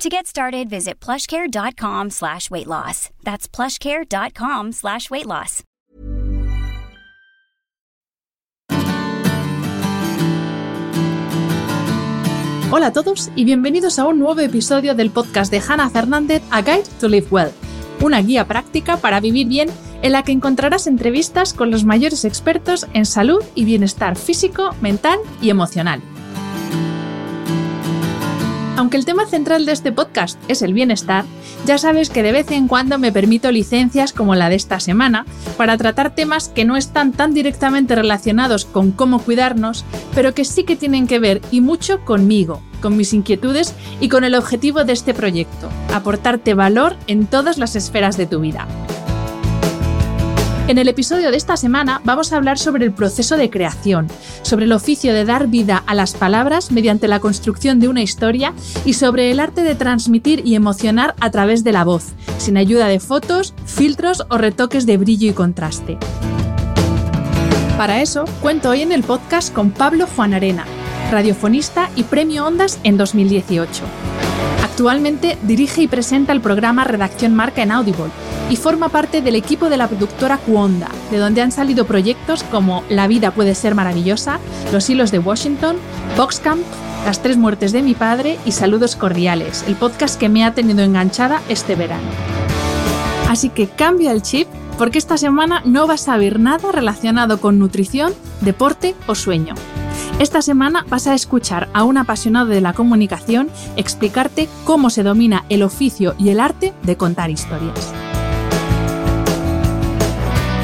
To get started, visit plushcare.com slash weight loss. That's plushcare.com slash weight loss. Hola a todos y bienvenidos a un nuevo episodio del podcast de Hannah Fernández, A Guide to Live Well, una guía práctica para vivir bien en la que encontrarás entrevistas con los mayores expertos en salud y bienestar físico, mental y emocional. Aunque el tema central de este podcast es el bienestar, ya sabes que de vez en cuando me permito licencias como la de esta semana para tratar temas que no están tan directamente relacionados con cómo cuidarnos, pero que sí que tienen que ver y mucho conmigo, con mis inquietudes y con el objetivo de este proyecto, aportarte valor en todas las esferas de tu vida. En el episodio de esta semana vamos a hablar sobre el proceso de creación, sobre el oficio de dar vida a las palabras mediante la construcción de una historia y sobre el arte de transmitir y emocionar a través de la voz, sin ayuda de fotos, filtros o retoques de brillo y contraste. Para eso, cuento hoy en el podcast con Pablo Juan Arena, radiofonista y premio Ondas en 2018. Actualmente dirige y presenta el programa Redacción Marca en Audible y forma parte del equipo de la productora Cuonda, de donde han salido proyectos como La vida puede ser maravillosa, Los hilos de Washington, Boxcamp, Las tres muertes de mi padre y Saludos cordiales, el podcast que me ha tenido enganchada este verano. Así que cambia el chip porque esta semana no vas a ver nada relacionado con nutrición, deporte o sueño. Esta semana vas a escuchar a un apasionado de la comunicación explicarte cómo se domina el oficio y el arte de contar historias.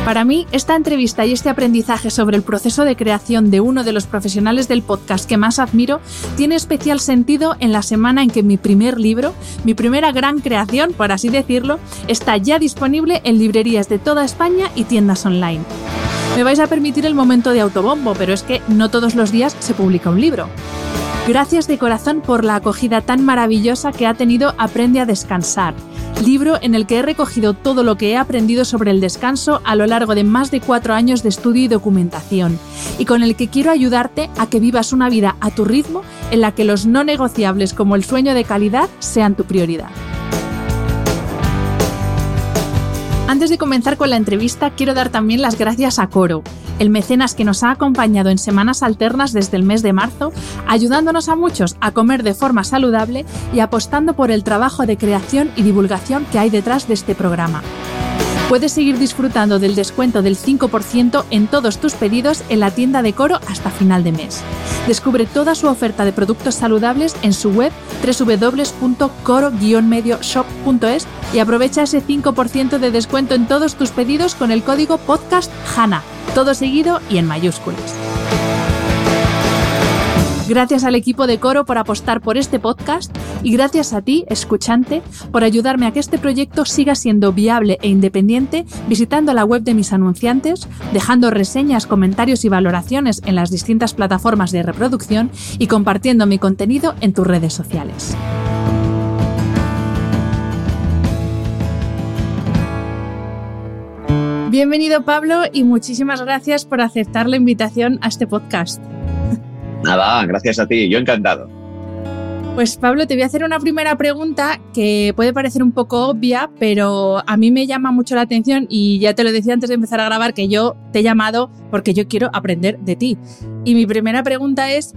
Para mí, esta entrevista y este aprendizaje sobre el proceso de creación de uno de los profesionales del podcast que más admiro tiene especial sentido en la semana en que mi primer libro, mi primera gran creación, por así decirlo, está ya disponible en librerías de toda España y tiendas online. Me vais a permitir el momento de autobombo, pero es que no todos los días se publica un libro. Gracias de corazón por la acogida tan maravillosa que ha tenido Aprende a Descansar, libro en el que he recogido todo lo que he aprendido sobre el descanso a lo largo de más de cuatro años de estudio y documentación, y con el que quiero ayudarte a que vivas una vida a tu ritmo en la que los no negociables como el sueño de calidad sean tu prioridad. Antes de comenzar con la entrevista, quiero dar también las gracias a Coro, el mecenas que nos ha acompañado en semanas alternas desde el mes de marzo, ayudándonos a muchos a comer de forma saludable y apostando por el trabajo de creación y divulgación que hay detrás de este programa. Puedes seguir disfrutando del descuento del 5% en todos tus pedidos en la tienda de Coro hasta final de mes. Descubre toda su oferta de productos saludables en su web www.coro-medioshop.es y aprovecha ese 5% de descuento en todos tus pedidos con el código podcast HANA, todo seguido y en mayúsculas. Gracias al equipo de Coro por apostar por este podcast y gracias a ti, escuchante, por ayudarme a que este proyecto siga siendo viable e independiente visitando la web de mis anunciantes, dejando reseñas, comentarios y valoraciones en las distintas plataformas de reproducción y compartiendo mi contenido en tus redes sociales. Bienvenido Pablo y muchísimas gracias por aceptar la invitación a este podcast. Nada, gracias a ti, yo encantado. Pues Pablo, te voy a hacer una primera pregunta que puede parecer un poco obvia, pero a mí me llama mucho la atención y ya te lo decía antes de empezar a grabar que yo te he llamado porque yo quiero aprender de ti. Y mi primera pregunta es,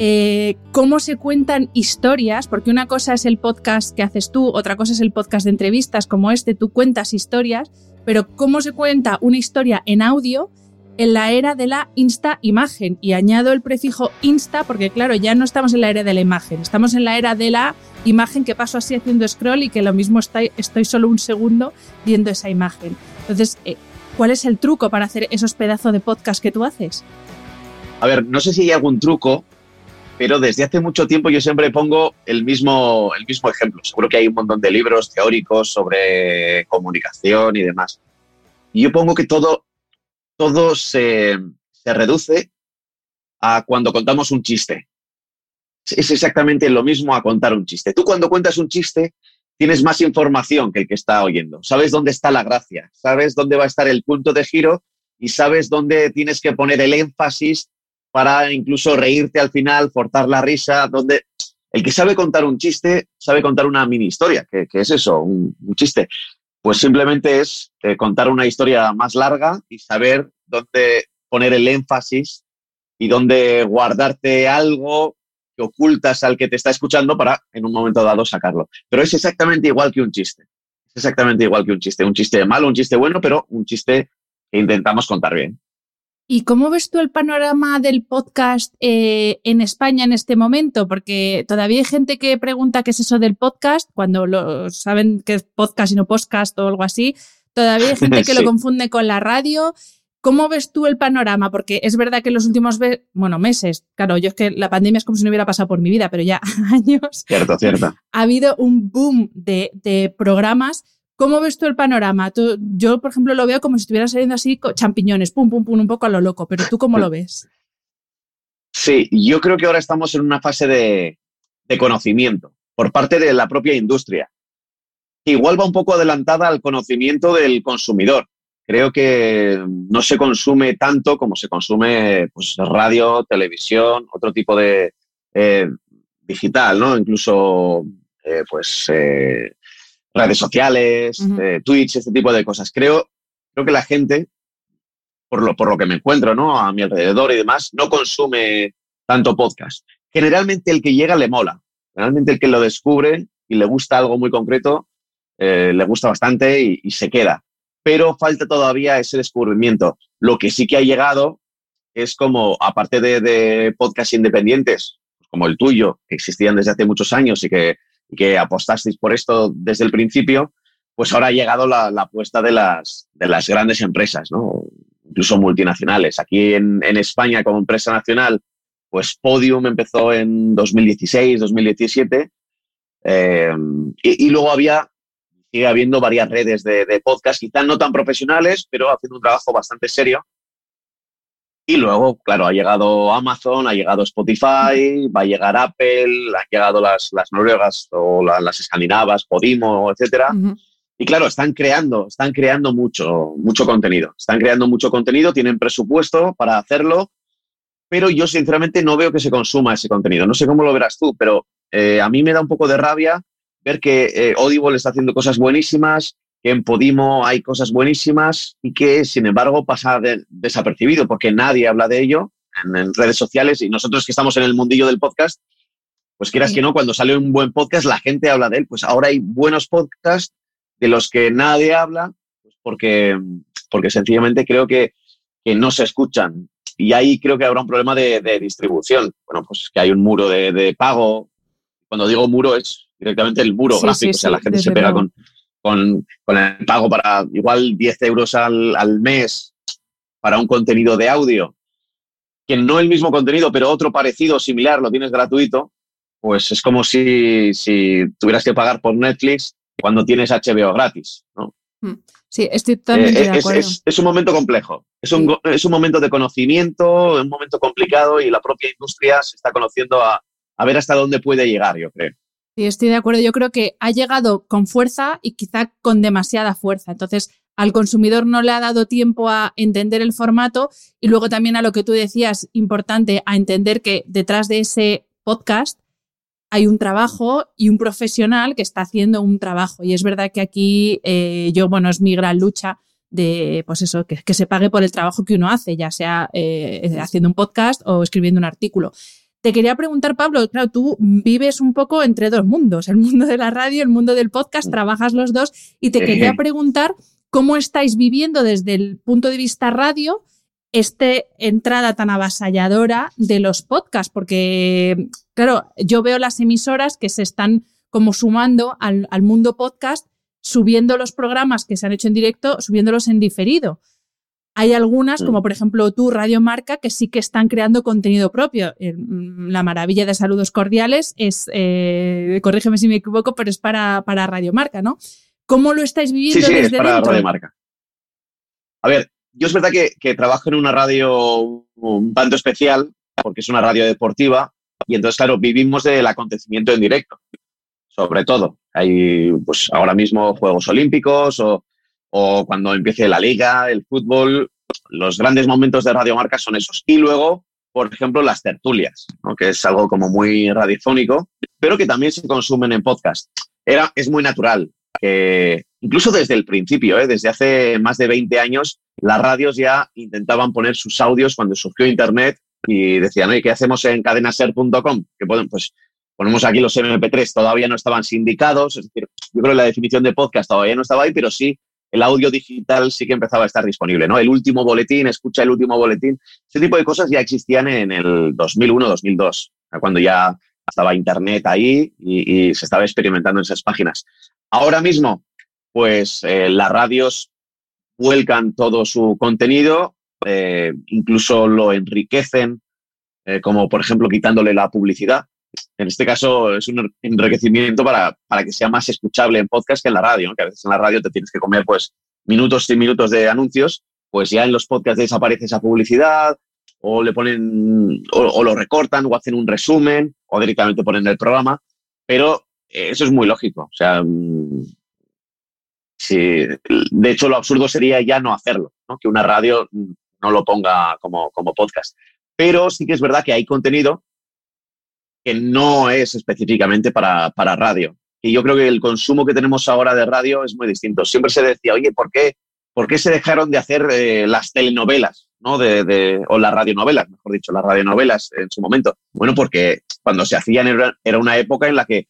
eh, ¿cómo se cuentan historias? Porque una cosa es el podcast que haces tú, otra cosa es el podcast de entrevistas como este, tú cuentas historias, pero ¿cómo se cuenta una historia en audio? En la era de la insta imagen y añado el prefijo insta porque claro, ya no estamos en la era de la imagen, estamos en la era de la imagen que paso así haciendo scroll y que lo mismo estoy, estoy solo un segundo viendo esa imagen. Entonces, eh, ¿cuál es el truco para hacer esos pedazos de podcast que tú haces? A ver, no sé si hay algún truco, pero desde hace mucho tiempo yo siempre pongo el mismo, el mismo ejemplo. Seguro que hay un montón de libros teóricos sobre comunicación y demás. Y yo pongo que todo, todo se, se reduce a cuando contamos un chiste. Es exactamente lo mismo a contar un chiste. Tú cuando cuentas un chiste tienes más información que el que está oyendo. Sabes dónde está la gracia, sabes dónde va a estar el punto de giro y sabes dónde tienes que poner el énfasis para incluso reírte al final, forzar la risa, donde el que sabe contar un chiste sabe contar una mini historia, que, es eso, un, chiste. Pues simplemente es eh, contar una historia más larga y saber dónde poner el énfasis y dónde guardarte algo que ocultas al que te está escuchando para en un momento dado sacarlo. Pero es exactamente igual que un chiste. Es exactamente igual que un chiste. Un chiste malo, un chiste bueno, pero un chiste que intentamos contar bien. ¿Y cómo ves tú el panorama del podcast eh, en España en este momento? Porque todavía hay gente que pregunta qué es eso del podcast, cuando lo saben que es podcast y no podcast o algo así. Todavía hay gente que lo confunde con la radio. ¿Cómo ves tú el panorama? Porque es verdad que en los últimos bueno, meses, claro, yo es que la pandemia es como si no hubiera pasado por mi vida, pero ya años. Cierto, cierto. Ha habido un boom de, de programas ¿Cómo ves tú el panorama? yo, por ejemplo, lo veo como si estuvieran saliendo así champiñones, pum, pum, pum, un poco a lo loco, pero ¿tú cómo lo ves? Sí, yo creo que ahora estamos en una fase de, conocimiento por parte de la propia industria. Igual va un poco adelantada al conocimiento del consumidor. Creo que no se consume tanto como se consume pues, radio, televisión, otro tipo de eh, digital, ¿no? Incluso eh, pues eh, redes sociales, eh, Twitch, este tipo de cosas. Creo, creo que la gente, por lo, por lo que me encuentro ¿no? a mi alrededor y demás, no consume tanto podcast. Generalmente el que llega le mola. Generalmente el que lo descubre y le gusta algo muy concreto, eh, le gusta bastante y, se queda. Pero falta todavía ese descubrimiento. Lo que sí que ha llegado es como, aparte de, de podcasts independientes, como el tuyo, que existían desde hace muchos años y que que apostasteis por esto desde el principio, pues ahora ha llegado la, apuesta de las, de las grandes empresas, ¿no? incluso multinacionales. Aquí en, España, como empresa nacional, pues Podium empezó en 2016, 2017, eh, y, luego había, sigue habiendo varias redes de, de podcast, quizás no tan profesionales, pero haciendo un trabajo bastante serio, y luego, claro, ha llegado Amazon, ha llegado Spotify, va a llegar Apple, han llegado las, las noruegas o las escandinavas, Podimo, etcétera. Y claro, están creando, están creando mucho, mucho contenido. Están creando mucho contenido, tienen presupuesto para hacerlo, pero yo sinceramente no veo que se consuma ese contenido. No sé cómo lo verás tú, pero eh, a mí me da un poco de rabia ver que eh, Audible está haciendo cosas buenísimas, que en Podimo hay cosas buenísimas y que, sin embargo, pasa desapercibido porque nadie habla de ello en, redes sociales y nosotros que estamos en el mundillo del podcast, pues quieras que no, cuando sale un buen podcast la gente habla de él. Pues ahora hay buenos podcasts de los que nadie habla pues porque, porque sencillamente creo que, que no se escuchan. Y ahí creo que habrá un problema de, distribución. Bueno, pues que hay un muro de, pago. Cuando digo muro es directamente el muro gráfico, o sea, la gente se pega con, con, el pago para igual 10 euros al, mes para un contenido de audio, que no el mismo contenido, pero otro parecido, similar, lo tienes gratuito, pues es como si, tuvieras que pagar por Netflix cuando tienes HBO gratis, ¿no? Hmm. Sí, estoy totalmente eh, de acuerdo. Es, un momento complejo, es un, es un momento de conocimiento, un momento complicado y la propia industria se está conociendo a, a ver hasta dónde puede llegar, yo creo. Sí, estoy de acuerdo. Yo creo que ha llegado con fuerza y quizá con demasiada fuerza. Entonces, al consumidor no le ha dado tiempo a entender el formato y luego también a lo que tú decías, importante, a entender que detrás de ese podcast hay un trabajo y un profesional que está haciendo un trabajo. Y es verdad que aquí eh, yo, bueno, es mi gran lucha de, pues eso, que, se pague por el trabajo que uno hace, ya sea eh, haciendo un podcast o escribiendo un artículo. Te quería preguntar, Pablo, claro, tú vives un poco entre dos mundos, el mundo de la radio, el mundo del podcast, trabajas los dos, y te quería preguntar cómo estáis viviendo desde el punto de vista radio esta entrada tan avasalladora de los podcasts, porque, claro, yo veo las emisoras que se están como sumando al, al mundo podcast, subiendo los programas que se han hecho en directo, subiéndolos en diferido. Hay algunas, como mm. por ejemplo tú, Radio Marca, que sí que están creando contenido propio. Mm, la maravilla de Saludos Cordiales es, eh, corrígeme si me equivoco, pero es para, para Radio Marca, ¿no? ¿Cómo lo estáis viviendo sí, sí, desde es para Radio Marca. A ver, yo es verdad que, trabajo en una radio un tanto especial, porque es una radio deportiva, y entonces, claro, vivimos del acontecimiento en directo, sobre todo. Hay, pues, ahora mismo Juegos Olímpicos o, o cuando empiece la liga, el fútbol, los grandes momentos de Radio Marca son esos. Y luego, por ejemplo, las tertulias, que es algo como muy radiofónico, pero que también se consumen en podcast. Era, es muy natural que, incluso desde el principio, ¿eh? desde hace más de 20 años, las radios ya intentaban poner sus audios cuando surgió Internet y decían, oye, ¿qué hacemos en cadenaser.com? Que pueden, pues ponemos aquí los MP3, todavía no estaban sindicados, es decir, yo creo que la definición de podcast todavía no estaba ahí, pero sí el audio digital sí que empezaba a estar disponible, ¿no? El último boletín, escucha el último boletín, ese tipo de cosas ya existían en el 2001-2002, cuando ya estaba Internet ahí y, se estaba experimentando en esas páginas. Ahora mismo, pues eh, las radios vuelcan todo su contenido, eh, incluso lo enriquecen, eh, como por ejemplo quitándole la publicidad. En este caso es un enriquecimiento para, para que sea más escuchable en podcast que en la radio, que a veces en la radio te tienes que comer pues minutos y minutos de anuncios, pues ya en los podcasts desaparece esa publicidad o le ponen o, lo recortan o hacen un resumen o directamente ponen el programa, pero eso es muy lógico. O sea, mm, de hecho lo absurdo sería ya no hacerlo, que una radio no lo ponga como, como podcast. Pero sí que es verdad que hay contenido que no es específicamente para, para radio. Y yo creo que el consumo que tenemos ahora de radio es muy distinto. Siempre se decía, oye, ¿por qué, ¿por qué se dejaron de hacer eh, las telenovelas? ¿no? De, de, o las radionovelas, mejor dicho, las radionovelas en su momento. Bueno, porque cuando se hacían era, una época en la que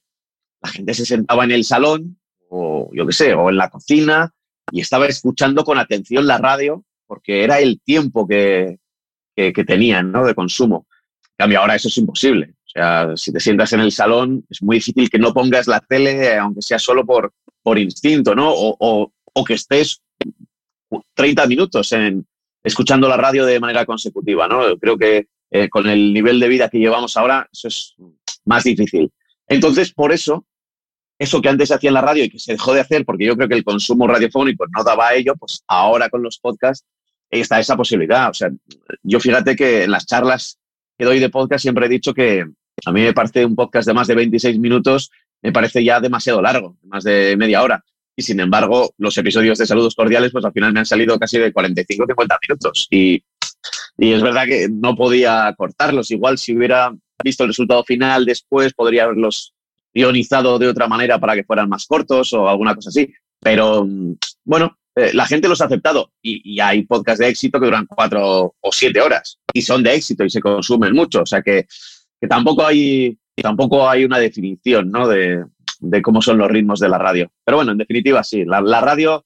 la gente se sentaba en el salón, o yo qué sé, o en la cocina, y estaba escuchando con atención la radio, porque era el tiempo que, que, tenían ¿no? de consumo. En cambio, ahora eso es imposible. O sea, si te sientas en el salón, es muy difícil que no pongas la tele, aunque sea solo por, por instinto, ¿no? O, o, que estés 30 minutos en, escuchando la radio de manera consecutiva, ¿no? Creo que eh, con el nivel de vida que llevamos ahora, eso es más difícil. Entonces, por eso, eso que antes se hacía en la radio y que se dejó de hacer, porque yo creo que el consumo radiofónico no daba a ello, pues ahora con los podcasts está esa posibilidad. O sea, yo fíjate que en las charlas que doy de podcast siempre he dicho que a mí me parece un podcast de más de 26 minutos, me parece ya demasiado largo, más de media hora. Y sin embargo, los episodios de Saludos Cordiales, pues al final me han salido casi de 45 50 minutos. Y, y es verdad que no podía cortarlos. Igual si hubiera visto el resultado final después, podría haberlos ionizado de otra manera para que fueran más cortos o alguna cosa así. Pero bueno, eh, la gente los ha aceptado y, hay podcasts de éxito que duran cuatro o siete horas y son de éxito y se consumen mucho. O sea que, tampoco, hay, tampoco hay una definición ¿no? de, cómo son los ritmos de la radio. Pero bueno, en definitiva, sí, la, radio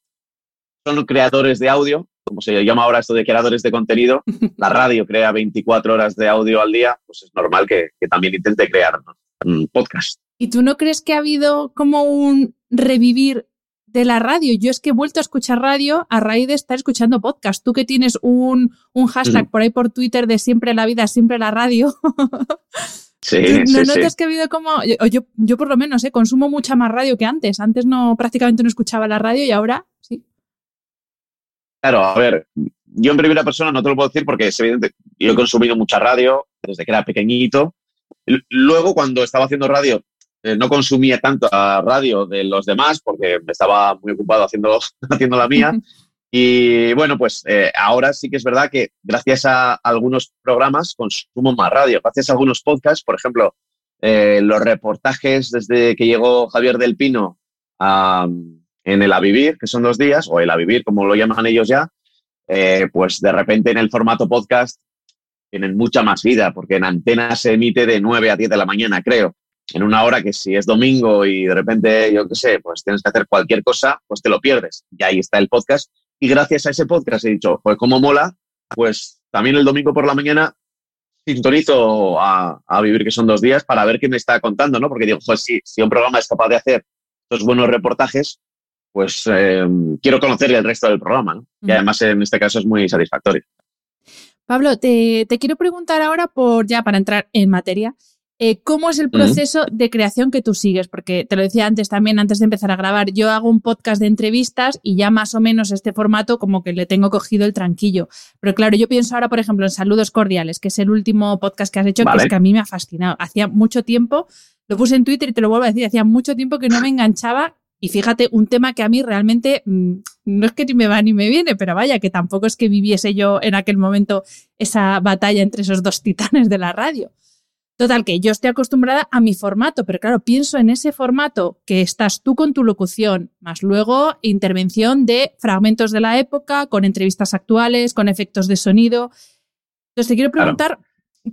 son creadores de audio, como se llama ahora esto de creadores de contenido. La radio crea 24 horas de audio al día, pues es normal que, que también intente crear un podcast. ¿Y tú no crees que ha habido como un revivir de la radio. Yo es que he vuelto a escuchar radio a raíz de estar escuchando podcast. Tú que tienes un, hashtag por ahí por Twitter de siempre la vida, siempre la radio. Sí, ¿No notas que ha habido como.? Yo, yo, por lo menos, ¿eh? consumo mucha más radio que antes. Antes no, prácticamente no escuchaba la radio y ahora sí. Claro, a ver, yo en primera persona no te lo puedo decir porque es evidente. Yo he consumido mucha radio desde que era pequeñito. Luego, cuando estaba haciendo radio, eh, no consumía tanto a radio de los demás porque estaba muy ocupado haciendo, haciendo la mía. Y bueno, pues eh, ahora sí que es verdad que gracias a algunos programas consumo más radio, gracias a algunos podcasts, por ejemplo, eh, los reportajes desde que llegó Javier del Pino en el A Vivir, que son dos días, o el A Vivir, como lo llaman ellos ya, pues de repente en el formato podcast tienen mucha más vida, porque en antena se emite de 9 a 10 de la mañana, creo en una hora que si es domingo y de repente, yo qué sé, pues tienes que hacer cualquier cosa, pues te lo pierdes. Y ahí está el podcast. Y gracias a ese podcast he dicho, pues como mola, pues también el domingo por la mañana sintonizo a, vivir que son dos días para ver qué me está contando, ¿no? Porque digo, pues si, si un programa es capaz de hacer estos buenos reportajes, pues eh, quiero conocer el resto del programa, ¿no? Y además en este caso es muy satisfactorio. Pablo, te, te quiero preguntar ahora por, ya para entrar en materia, eh, ¿cómo es el proceso de creación que tú sigues? Porque te lo decía antes también, antes de empezar a grabar, yo hago un podcast de entrevistas y ya más o menos este formato como que le tengo cogido el tranquillo. Pero claro, yo pienso ahora, por ejemplo, en Saludos Cordiales, que es el último podcast que has hecho, que es que a mí me ha fascinado. Hacía mucho tiempo, lo puse en Twitter y te lo vuelvo a decir, hacía mucho tiempo que no me enganchaba y fíjate, un tema que a mí realmente mm, no es que ni me va ni me viene, pero vaya, que tampoco es que viviese yo en aquel momento esa batalla entre esos dos titanes de la radio. Total, que yo estoy acostumbrada a mi formato, pero claro, pienso en ese formato que estás tú con tu locución, más luego intervención de fragmentos de la época, con entrevistas actuales, con efectos de sonido. Entonces, te quiero preguntar,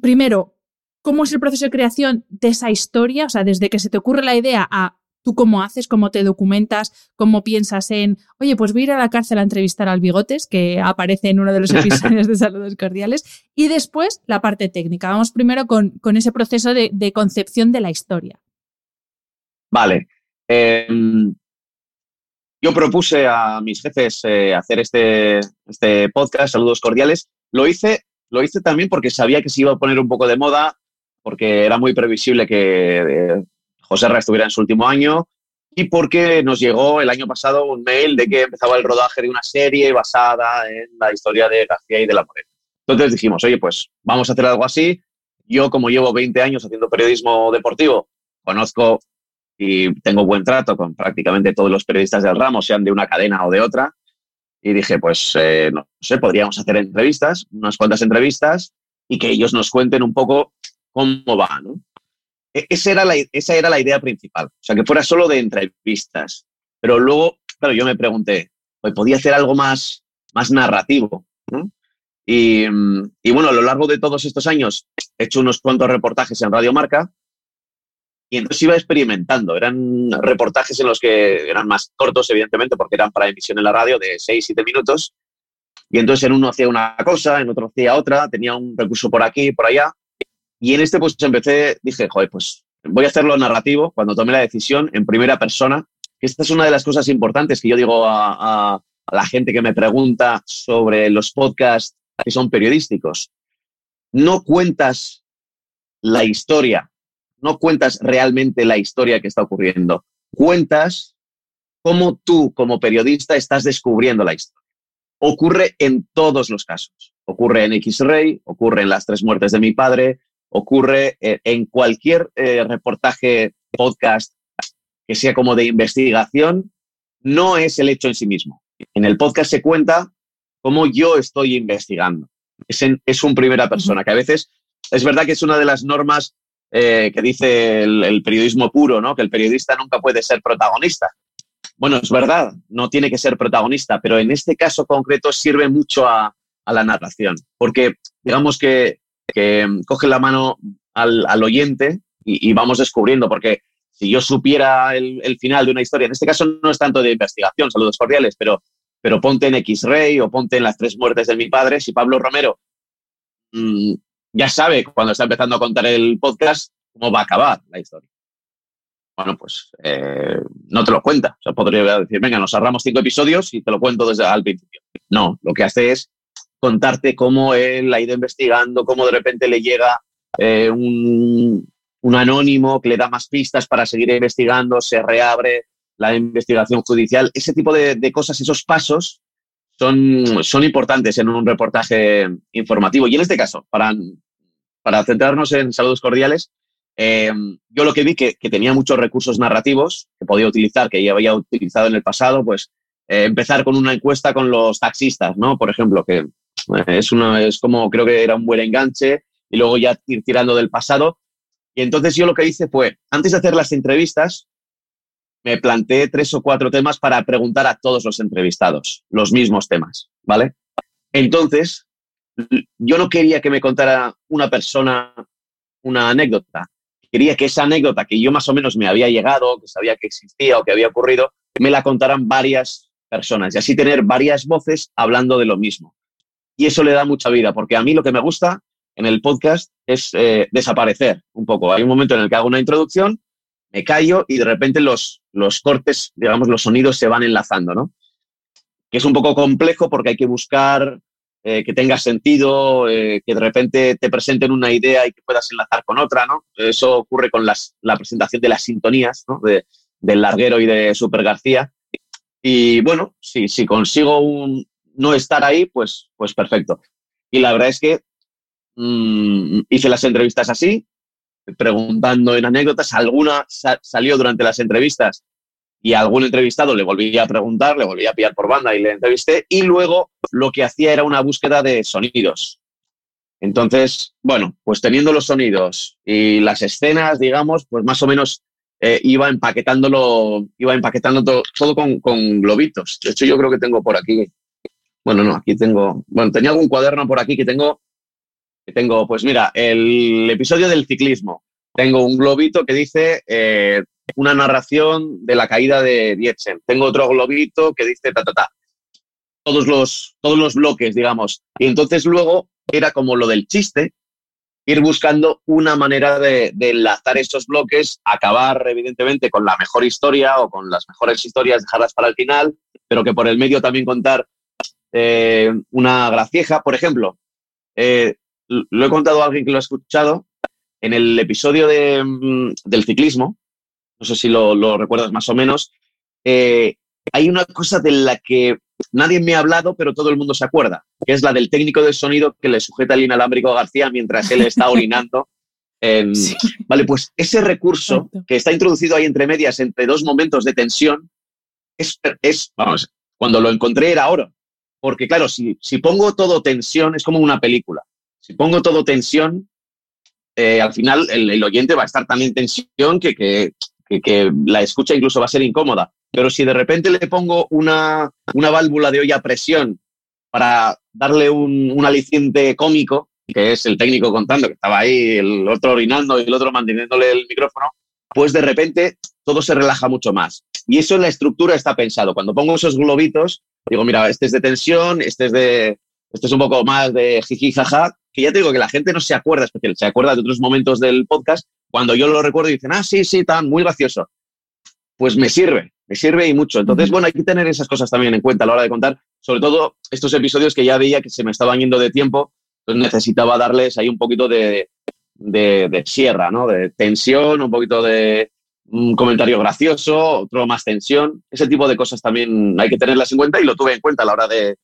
primero, ¿cómo es el proceso de creación de esa historia? O sea, desde que se te ocurre la idea a tú cómo haces, cómo te documentas, cómo piensas en, oye, pues voy a ir a la cárcel a entrevistar al Bigotes, que aparece en uno de los episodios de Saludos Cordiales, y después la parte técnica. Vamos primero con, con ese proceso de, concepción de la historia. Vale. Em, yo propuse a mis jefes eh, hacer este, este podcast, Saludos Cordiales. Lo hice, lo hice también porque sabía que se iba a poner un poco de moda, porque era muy previsible que eh, José Ra estuviera en su último año y porque nos llegó el año pasado un mail de que empezaba el rodaje de una serie basada en la historia de García y de la Morena. Entonces dijimos, oye, pues vamos a hacer algo así. Yo, como llevo 20 años haciendo periodismo deportivo, conozco y tengo buen trato con prácticamente todos los periodistas del ramo, sean de una cadena o de otra. Y dije, pues, eh, no sé, podríamos hacer entrevistas, unas cuantas entrevistas, y que ellos nos cuenten un poco cómo va, ¿no? E-, esa era, la, esa era la idea principal, o sea, que fuera solo de entrevistas. Pero luego, claro, yo me pregunté, pues podía hacer algo más, más narrativo. Y, y, bueno, a lo largo de todos estos años he hecho unos cuantos reportajes en Radio Marca y entonces iba experimentando. Eran reportajes en los que eran más cortos, evidentemente, porque eran para emisión en la radio de 6, 7 minutos. Y entonces en uno hacía una cosa, en otro hacía otra, tenía un recurso por aquí, por allá. Y en este pues empecé, dije, joder, pues voy a hacerlo narrativo cuando tomé la decisión en primera persona. Esta es una de las cosas importantes que yo digo a, la gente que me pregunta sobre los podcasts que son periodísticos. No cuentas la historia, no cuentas realmente la historia que está ocurriendo. Cuentas cómo tú, como periodista, estás descubriendo la historia. Ocurre en todos los casos. Ocurre en X-Ray, ocurre en las tres muertes de mi padre, ocurre eh, en cualquier eh, reportaje, podcast que sea como de investigación, no es el hecho en sí mismo. En el podcast se cuenta cómo yo estoy investigando. Es, en, es un primera persona, que a veces es verdad que es una de las normas eh, que dice el, periodismo puro, ¿no? que el periodista nunca puede ser protagonista. Bueno, es verdad, no tiene que ser protagonista, pero en este caso concreto sirve mucho a, a la narración, porque digamos que que coge la mano al, oyente y, vamos descubriendo, porque si yo supiera el, final de una historia, en este caso no es tanto de investigación, saludos cordiales, pero, pero ponte en X-Ray o ponte en las tres muertes de mi padre, si Pablo Romero mm, ya sabe cuando está empezando a contar el podcast cómo va a acabar la historia. Bueno, pues eh, no te lo cuenta. O sea, podría decir, venga, nos ahorramos cinco episodios y te lo cuento desde el principio. No, lo que hace es contarte cómo él ha ido investigando, cómo de repente le llega eh, un, anónimo que le da más pistas para seguir investigando, se reabre la investigación judicial. Ese tipo de, cosas, esos pasos, son, son, importantes en un reportaje informativo. Y en este caso, para, para centrarnos en saludos cordiales, eh, yo lo que vi que, que, tenía muchos recursos narrativos que podía utilizar, que ya había utilizado en el pasado, pues eh, empezar con una encuesta con los taxistas, ¿no? Por ejemplo, que es, una, es como, creo que era un buen enganche y luego ya ir tirando del pasado. Y entonces yo lo que hice fue, antes de hacer las entrevistas, me planteé tres o cuatro temas para preguntar a todos los entrevistados, los mismos temas, ¿vale? Entonces, yo no quería que me contara una persona una anécdota. Quería que esa anécdota que yo más o menos me había llegado, que sabía que existía o que había ocurrido, me la contaran varias personas y así tener varias voces hablando de lo mismo y eso le da mucha vida, porque a mí lo que me gusta en el podcast es eh, desaparecer un poco. Hay un momento en el que hago una introducción, me callo y de repente los, los cortes, digamos, los sonidos se van enlazando, ¿no? Que es un poco complejo porque hay que buscar eh, que tenga sentido, eh, que de repente te presenten una idea y que puedas enlazar con otra, ¿no? Eso ocurre con las, la presentación de las sintonías, ¿no? De, del Larguero y de Super García. Y bueno, si, si consigo un, no estar ahí, pues, pues perfecto. Y la verdad es que mmm, hice las entrevistas así, preguntando en anécdotas. Alguna sa salió durante las entrevistas y a algún entrevistado le volví a preguntar, le volví a pillar por banda y le entrevisté. Y luego lo que hacía era una búsqueda de sonidos. Entonces, bueno, pues teniendo los sonidos y las escenas, digamos, pues más o menos eh, iba empaquetándolo, iba empaquetando todo, todo con, con, globitos. De hecho, yo creo que tengo por aquí, bueno, no, aquí tengo, bueno, tenía algún cuaderno por aquí que tengo, tengo, pues mira, el episodio del ciclismo. Tengo un globito que dice eh, una narración de la caída de Dietzen. Tengo otro globito que dice ta, ta, ta. Todos los, todos los bloques, digamos. Y entonces luego era como lo del chiste, ir buscando una manera de, de, enlazar esos bloques, acabar evidentemente con la mejor historia o con las mejores historias, dejarlas para el final, pero que por el medio también contar eh, una gracieja. Por ejemplo, eh, lo he contado a alguien que lo ha escuchado, en el episodio de, mm, del ciclismo, no sé si lo, lo recuerdas más o menos, eh, hay una cosa de la que nadie me ha hablado, pero todo el mundo se acuerda, que es la del técnico de sonido que le sujeta el inalámbrico a García mientras él está orinando. En... Sí. Vale, pues ese recurso Exacto. que está introducido ahí entre medias, entre dos momentos de tensión, es, es, vamos, cuando lo encontré era oro. Porque claro, si, si pongo todo tensión, es como una película. Si pongo todo tensión, eh, al final el, el, oyente va a estar tan en tensión que, que, que, la escucha incluso va a ser incómoda. Pero si de repente le pongo una, una válvula de olla a presión para darle un, un, aliciente cómico, que es el técnico contando que estaba ahí, el otro orinando y el otro manteniéndole el micrófono, pues de repente todo se relaja mucho más. Y eso en la estructura está pensado. Cuando pongo esos globitos, digo, mira, este es de tensión, este es de, este es un poco más de jiji, jaja, que ya te digo que la gente no se acuerda, especial, se acuerda de otros momentos del podcast, cuando yo lo recuerdo y dicen, ah, sí, sí, tan, muy gracioso. Pues me sirve, me sirve y mucho. Entonces, bueno, hay que tener esas cosas también en cuenta a la hora de contar, sobre todo estos episodios que ya veía que se me estaban yendo de tiempo, entonces necesitaba darles ahí un poquito de, de, de sierra, ¿no? De tensión, un poquito de un comentario gracioso, otro más tensión. Ese tipo de cosas también hay que tenerlas en cuenta y lo tuve en cuenta a la hora de,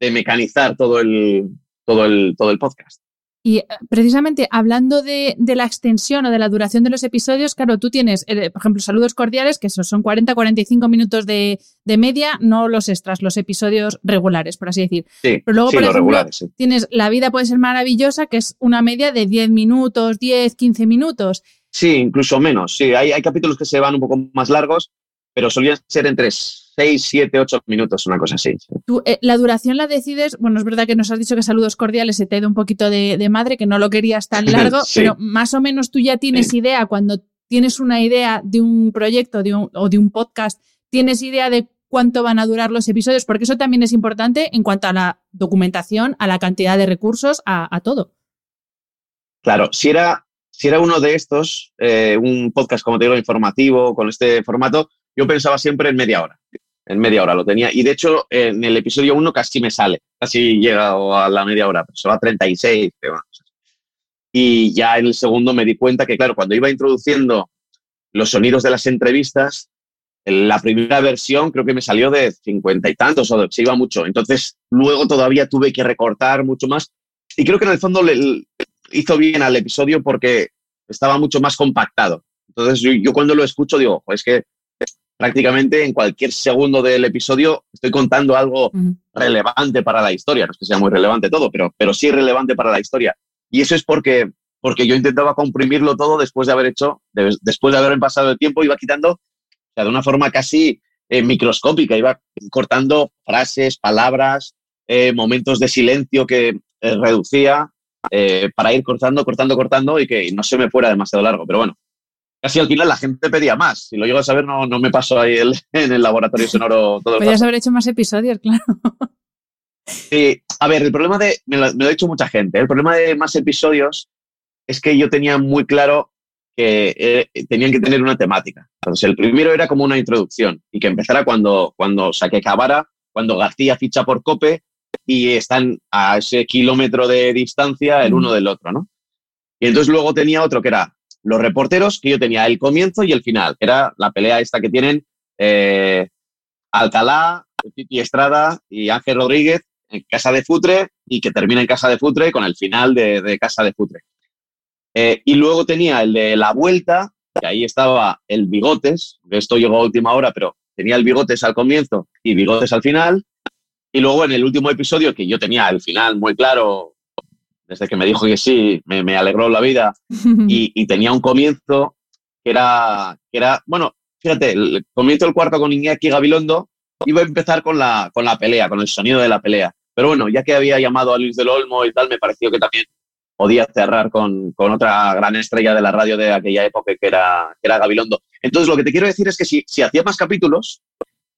de mecanizar todo el, todo el, todo el podcast. Y eh, precisamente hablando de, de, la extensión o de la duración de los episodios, claro, tú tienes, eh, por ejemplo, saludos cordiales, que son 40-45 minutos de, de, media, no los extras, los episodios regulares, por así decir. Sí, Pero luego, sí, por ejemplo, regulares, sí. tienes La vida puede ser maravillosa, que es una media de 10 minutos, 10, 15 minutos. Sí, incluso menos. Sí, hay, hay capítulos que se van un poco más largos, pero solían ser entre 6, 7, 8 minutos, una cosa así. Sí. Tú, eh, la duración la decides, bueno, es verdad que nos has dicho que saludos cordiales se te ha ido un poquito de, de madre, que no lo querías tan largo, sí. pero más o menos tú ya tienes sí. idea, cuando tienes una idea de un proyecto de un, o de un podcast, tienes idea de cuánto van a durar los episodios, porque eso también es importante en cuanto a la documentación, a la cantidad de recursos, a, a todo. Claro, si era, si era uno de estos, eh, un podcast, como te digo, informativo, con este formato, yo pensaba siempre en media hora. En media hora lo tenía. Y de hecho, en el episodio 1 casi me sale. Casi llega a la media hora. Pero a 36. Bueno. Y ya en el segundo me di cuenta que, claro, cuando iba introduciendo los sonidos de las entrevistas, la primera versión creo que me salió de 50 y tantos o se iba mucho. Entonces, luego todavía tuve que recortar mucho más. Y creo que en el fondo le hizo bien al episodio porque estaba mucho más compactado. Entonces, yo, yo cuando lo escucho digo, es que prácticamente en cualquier segundo del episodio estoy contando algo uh -huh. relevante para la historia. No es que sea muy relevante todo, pero, pero sí relevante para la historia. Y eso es porque, porque yo intentaba comprimirlo todo después de haber hecho, de, después de haber pasado el tiempo, iba quitando o sea, de una forma casi eh, microscópica, iba cortando frases, palabras, eh, momentos de silencio que eh, reducía para ir cortando, cortando, cortando y que no se me fuera demasiado largo. Pero bueno, casi al final la gente pedía más. Si lo llego a saber, no, no me paso ahí el, en el laboratorio sonoro todo el Podrías haber hecho más episodios, claro. Sí, a ver, el problema de, me lo, me lo, ha dicho mucha gente, el problema de más episodios es que yo tenía muy claro que eh, tenían que tener una temática. Entonces, el primero era como una introducción y que empezara cuando, cuando o sea, que acabara, cuando García ficha por Cope y están a ese kilómetro de distancia el uno del otro, ¿no? Y entonces luego tenía otro que era los reporteros, que yo tenía el comienzo y el final, que era la pelea esta que tienen eh, Alcalá, Titi Estrada y Ángel Rodríguez en Casa de Futre y que termina en Casa de Futre con el final de, Casa de Futre. Eh, y luego tenía el de la vuelta, que ahí estaba el Bigotes, que esto llegó a última hora, pero tenía el Bigotes al comienzo y Bigotes al final. Y luego en el último episodio, que yo tenía el final muy claro, desde que me dijo que sí, me, alegró la vida, y, tenía un comienzo que era, que era, bueno, fíjate, el comienzo del cuarto con Iñaki Gabilondo iba a empezar con la, con la pelea, con el sonido de la pelea. Pero bueno, ya que había llamado a Luis del Olmo y tal, me pareció que también podía cerrar con, otra gran estrella de la radio de aquella época que era, que era Gabilondo. Entonces, lo que te quiero decir es que si, si hacía más capítulos,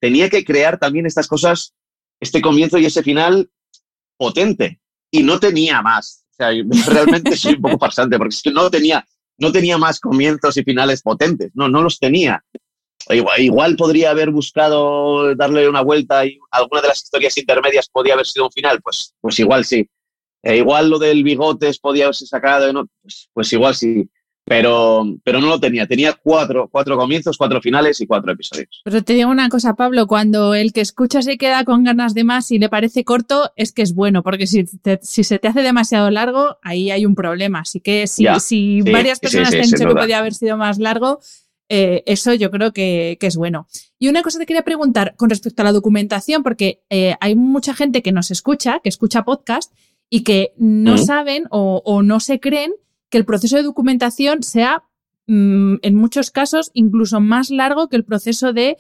tenía que crear también estas cosas, este comienzo y ese final potente. Y no tenía más. O sea, realmente soy un poco farsante, porque es que no tenía, no tenía más comienzos y finales potentes. No, no los tenía. Igual, podría haber buscado darle una vuelta y alguna de las historias intermedias podía haber sido un final, pues, pues igual sí. E igual lo del bigotes podía haberse sacado, ¿no? pues, pues igual sí. Pero, pero no lo tenía. Tenía cuatro, cuatro comienzos, cuatro finales y cuatro episodios. Pero te digo una cosa, Pablo, cuando el que escucha se queda con ganas de más y le parece corto, es que es bueno, porque si, si se te hace demasiado largo, ahí hay un problema. Así que si, si varias personas te han dicho que podía haber sido más largo, eh, eso yo creo que, es bueno. Y una cosa te quería preguntar con respecto a la documentación, porque eh, hay mucha gente que nos escucha, que escucha podcast y que no saben o, no se creen que el proceso de documentación sea, mm, en muchos casos, incluso más largo que el proceso de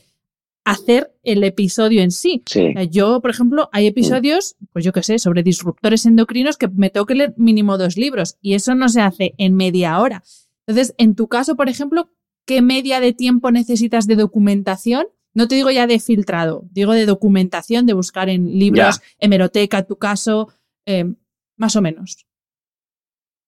hacer el episodio en sí. Yo, por ejemplo, hay episodios, pues yo qué sé, sobre disruptores endocrinos que me tengo que leer mínimo dos libros y eso no se hace en media hora. Entonces, en tu caso, por ejemplo, qué media de tiempo necesitas de documentación. No te digo ya de filtrado, digo de documentación, de buscar en libros, hemeroteca, tu caso, eh, más o menos.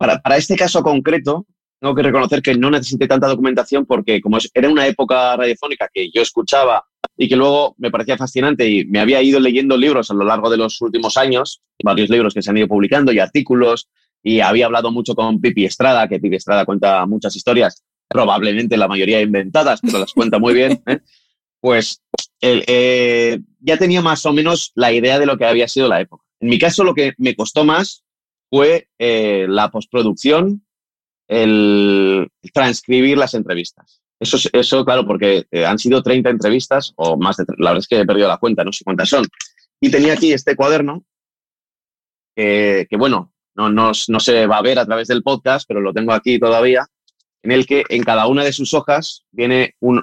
Para, este caso concreto, tengo que reconocer que no necesité tanta documentación porque como era una época radiofónica que yo escuchaba y que luego me parecía fascinante y me había ido leyendo libros a lo largo de los últimos años, varios libros que se han ido publicando y artículos, y había hablado mucho con Pipi Estrada, que Pipi Estrada cuenta muchas historias probablemente la mayoría inventadas, pero las cuenta muy bien, ¿eh? pues eh, ya tenía más o menos la idea de lo que había sido la época. En mi caso, lo que me costó más fue eh, la postproducción, el transcribir las entrevistas. Eso, eso claro, porque han sido 30 entrevistas o más de... La verdad es que he perdido la cuenta, no sé cuántas son. Y tenía aquí este cuaderno que, bueno, no, no, no se va a ver a través del podcast, pero lo tengo aquí todavía en el que en cada una de sus hojas viene un,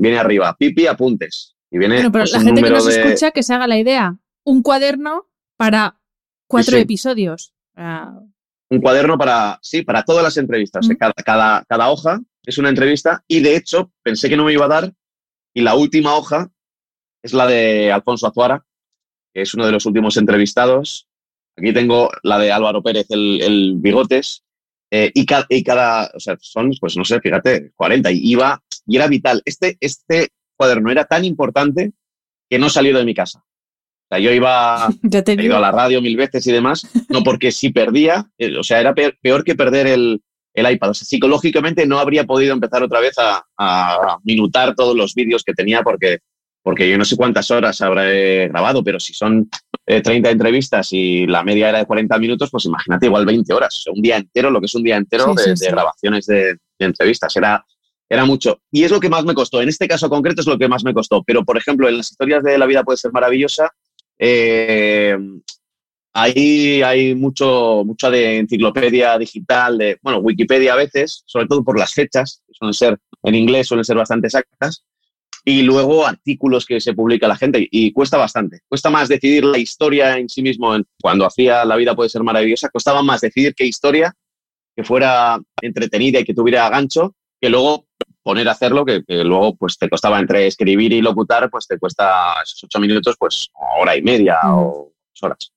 viene arriba, pipi apuntes. Y viene pero pues, la gente que nos escucha que se haga la idea. Un cuaderno para cuatro episodios. Un cuaderno para, sí, para todas las entrevistas. Cada, cada, cada hoja es una entrevista y de hecho pensé que no me iba a dar y la última hoja es la de Alfonso Azuara, que es uno de los últimos entrevistados. Aquí tengo la de Álvaro Pérez, el, el Bigotes, eh, y, cada, o sea, son, pues no sé, fíjate, 40 y iba, y era vital. Este, este cuaderno era tan importante que no salió de mi casa. O sea, yo iba, he ido a la radio mil veces y demás, no porque si perdía, eh, o sea, era peor, que perder el, el, iPad. O sea, psicológicamente no habría podido empezar otra vez a, a minutar todos los vídeos que tenía porque, porque yo no sé cuántas horas habré grabado, pero si son 30 eh, entrevistas y la media era de 40 minutos, pues imagínate igual 20 horas, un día entero, lo que es un día entero de, grabaciones de, entrevistas. Era, era mucho. Y es lo que más me costó. En este caso concreto es lo que más me costó. Pero, por ejemplo, en las historias de la vida puede ser maravillosa, eh, ahí hay mucho, mucho de enciclopedia digital, de, bueno, Wikipedia a veces, sobre todo por las fechas, suelen ser en inglés, suelen ser bastante exactas y luego artículos que se publica la gente y cuesta bastante. Cuesta más decidir la historia en sí mismo. Cuando hacía La vida puede ser maravillosa, costaba más decidir qué historia que fuera entretenida y que tuviera gancho, que luego poner a hacerlo, que, luego pues te costaba entre escribir y locutar, pues te cuesta esos ocho minutos, pues hora y media o dos horas.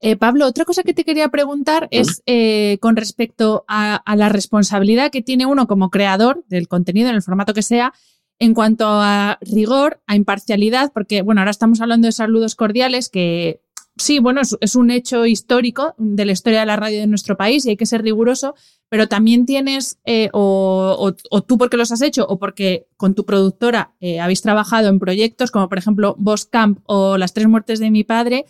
Eh, Pablo, otra cosa que te quería preguntar es eh, con respecto a, la responsabilidad que tiene uno como creador del contenido en el formato que sea en cuanto a rigor, a imparcialidad, porque bueno, ahora estamos hablando de saludos cordiales que sí, bueno, es, un hecho histórico de la historia de la radio de nuestro país y hay que ser riguroso, pero también tienes, eh, o, tú porque los has hecho, o porque con tu productora eh, habéis trabajado en proyectos como por ejemplo Boss Camp o Las tres muertes de mi padre,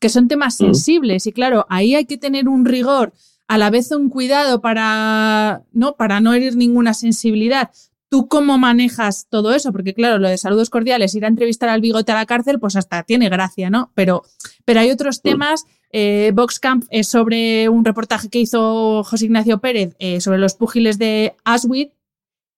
que son temas mm. sensibles y claro, ahí hay que tener un rigor, a la vez un cuidado para no, para no herir ninguna sensibilidad, ¿Tú cómo manejas todo eso? Porque claro, lo de saludos cordiales, ir a entrevistar al bigote a la cárcel, pues hasta tiene gracia, ¿no? Pero, pero hay otros temas. Eh, Camp es sobre un reportaje que hizo José Ignacio Pérez eh, sobre los púgiles de Auschwitz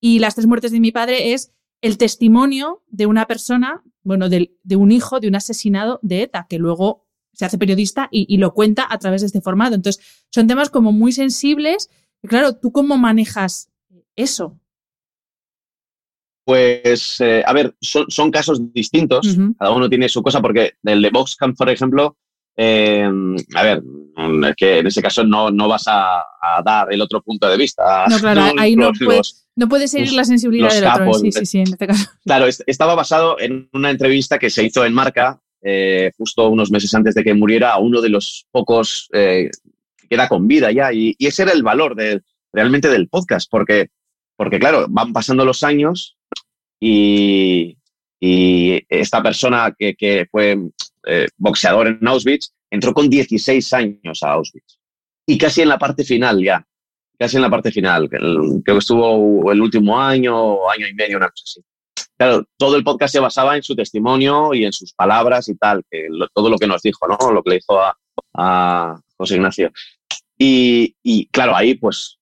y las tres muertes de mi padre es el testimonio de una persona, bueno, de, un hijo de un asesinado de ETA, que luego se hace periodista y, y, lo cuenta a través de este formato. Entonces, son temas como muy sensibles. Y claro, ¿tú cómo manejas eso? Pues, eh, a ver, son, casos distintos, cada uno tiene su cosa, porque el de Boxcamp, por ejemplo, em, a ver, es que en ese caso no, no vas a, dar el otro punto de vista. No, claro, ahí no, puedes, no puedes seguir la sensibilidad del otro. Sí, sí, sí, en este caso. Claro, estaba basado en una entrevista que se hizo en Marca eh, justo unos meses antes de que muriera a uno de los pocos eh, que queda con vida ya. Y, y, ese era el valor de, realmente del podcast, porque, porque claro, van pasando los años y, esta persona que, fue eh, boxeador en Auschwitz entró con 16 años a Auschwitz. Y casi en la parte final ya, casi en la parte final, creo que estuvo el último año, año y medio, una cosa así. Claro, todo el podcast se basaba en su testimonio y en sus palabras y tal, que todo lo que nos dijo, ¿no? Lo que le dijo a, José Ignacio. Y, y, claro, ahí pues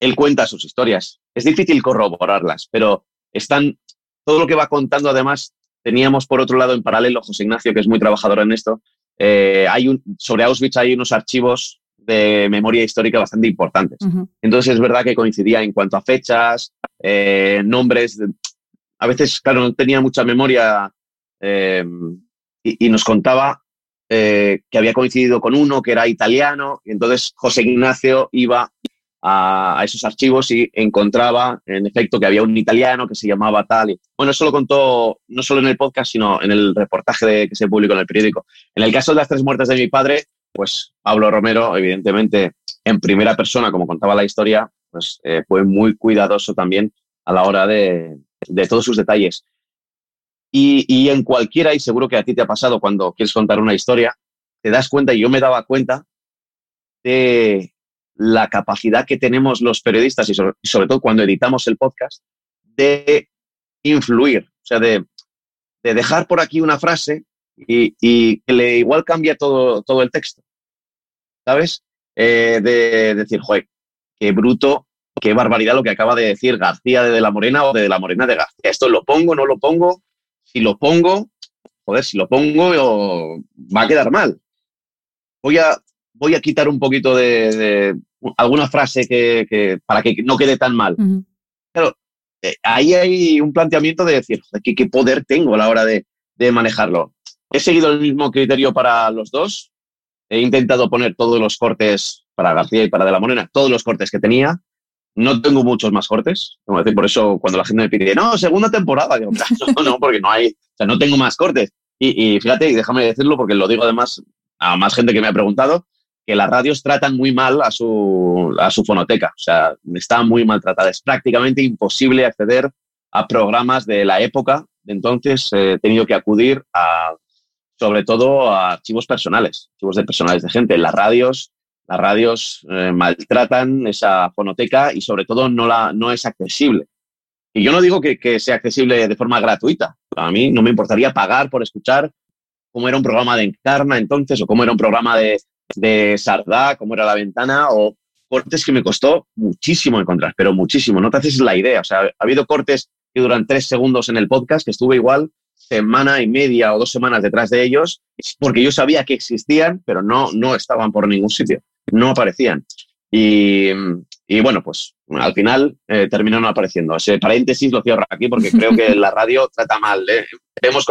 él cuenta sus historias. Es difícil corroborarlas, pero están, todo lo que va contando, además, teníamos por otro lado en paralelo José Ignacio, que es muy trabajador en esto, eh, hay un, sobre Auschwitz hay unos archivos de memoria histórica bastante importantes. Entonces es verdad que coincidía en cuanto a fechas, eh, nombres. a veces, claro, no tenía mucha memoria eh, y, nos contaba que había coincidido con uno que era italiano y entonces José Ignacio iba a, esos archivos y encontraba, en efecto, que había un italiano que se llamaba tal. Y, bueno, eso lo contó no solo en el podcast, sino en el reportaje que se publicó en el periódico. En el caso de las tres muertes de mi padre, pues Pablo Romero, evidentemente, en primera persona, como contaba la historia, pues eh, fue muy cuidadoso también a la hora de, de todos sus detalles. Y, y, en cualquiera, y seguro que a ti te ha pasado cuando quieres contar una historia, te das cuenta, y yo me daba cuenta, de la capacidad que tenemos los periodistas y sobre, todo cuando editamos el podcast de influir, o sea, de, dejar por aquí una frase y, que le igual cambia todo, todo el texto, ¿sabes? Eh, de, decir, joder, qué bruto, qué barbaridad lo que acaba de decir García de, de la Morena o de, de la Morena de García. Esto lo pongo, no lo pongo. Si lo pongo, joder, si lo pongo va a quedar mal. Voy a, voy a quitar un poquito de, alguna frase que, para que no quede tan mal. Pero eh, ahí hay un planteamiento de decir, ¿qué, qué poder tengo a la hora de, manejarlo? He seguido el mismo criterio para los dos. He intentado poner todos los cortes para García y para De la Morena, todos los cortes que tenía. No tengo muchos más cortes. Decir, por eso cuando la gente me pide, no, segunda temporada, digo, no, no, porque no hay, o sea, no tengo más cortes. Y, y fíjate, y déjame decirlo porque lo digo además a más gente que me ha preguntado, que las radios tratan muy mal a su, a su fonoteca. O sea, está muy maltratada. Es prácticamente imposible acceder a programas de la época. Entonces, he tenido que acudir a, sobre todo, a archivos personales, archivos de personales de gente. Las radios, las radios eh, maltratan esa fonoteca y, sobre todo, no, la, no es accesible. Y yo no digo que sea accesible de forma gratuita. A mí no me importaría pagar por escuchar cómo era un programa de Encarna entonces o cómo era un programa de, de Sardá, cómo era la ventana, o cortes que me costó muchísimo encontrar, pero muchísimo. No te haces la idea. O sea, ha habido cortes que duran tres segundos en el podcast, que estuve igual semana y media o dos semanas detrás de ellos, porque yo sabía que existían, pero no, no estaban por ningún sitio, no aparecían. Y, bueno, pues al final eh, terminaron apareciendo. Ese paréntesis lo cierro aquí porque creo que la radio trata mal. ¿eh? Vemos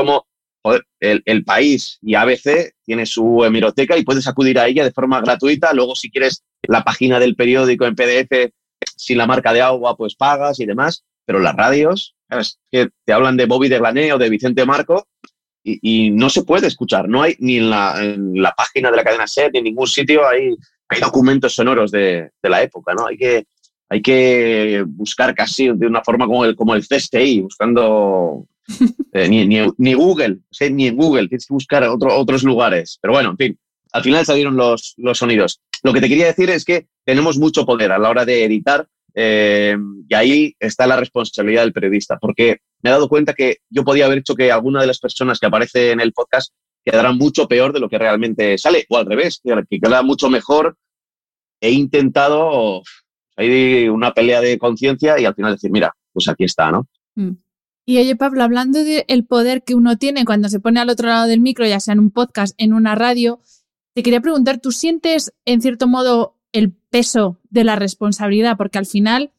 como el, país y ABC tiene su hemeroteca y puedes acudir a ella de forma gratuita. Luego, si quieres la página del periódico en PDF sin la marca de agua, pues pagas y demás. Pero las radios, que te hablan de Bobby de Glané o de Vicente Marco y, no se puede escuchar. No hay ni en la, página de la cadena SET, ni en ningún sitio hay, hay documentos sonoros de, la época, ¿no? Hay que, hay que buscar casi de una forma como el, como el buscando eh, ni, ni, Google, ni en Google, tienes que buscar otro, otros lugares. Pero bueno, en fin, al final salieron los, los sonidos. Lo que te quería decir es que tenemos mucho poder a la hora de editar eh, y ahí está la responsabilidad del periodista, porque me he dado cuenta que yo podía haber hecho que alguna de las personas que aparece en el podcast quedaran mucho peor de lo que realmente sale, o al revés, que queda mucho mejor. He intentado hay una pelea de conciencia y al final decir, mira, pues aquí está, ¿no? Mm. Y oye, Pablo, hablando del poder que uno tiene cuando se pone al otro lado del micro, ya sea en un podcast, en una radio, te quería preguntar, ¿tú sientes en cierto modo el peso de la responsabilidad? Porque al final,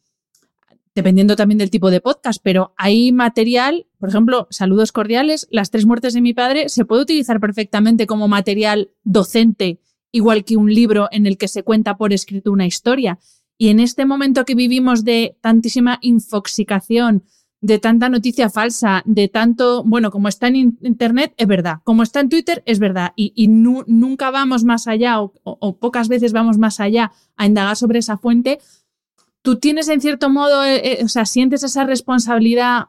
dependiendo también del tipo de podcast, pero hay material, por ejemplo, saludos cordiales, las tres muertes de mi padre, se puede utilizar perfectamente como material docente, igual que un libro en el que se cuenta por escrito una historia. Y en este momento que vivimos de tantísima infoxicación, de tanta noticia falsa, de tanto, bueno, como está en Internet, es verdad, como está en Twitter, es verdad, y, nunca vamos más allá o, pocas veces vamos más allá a indagar sobre esa fuente, tú tienes en cierto modo, eh, eh, o sea, sientes esa responsabilidad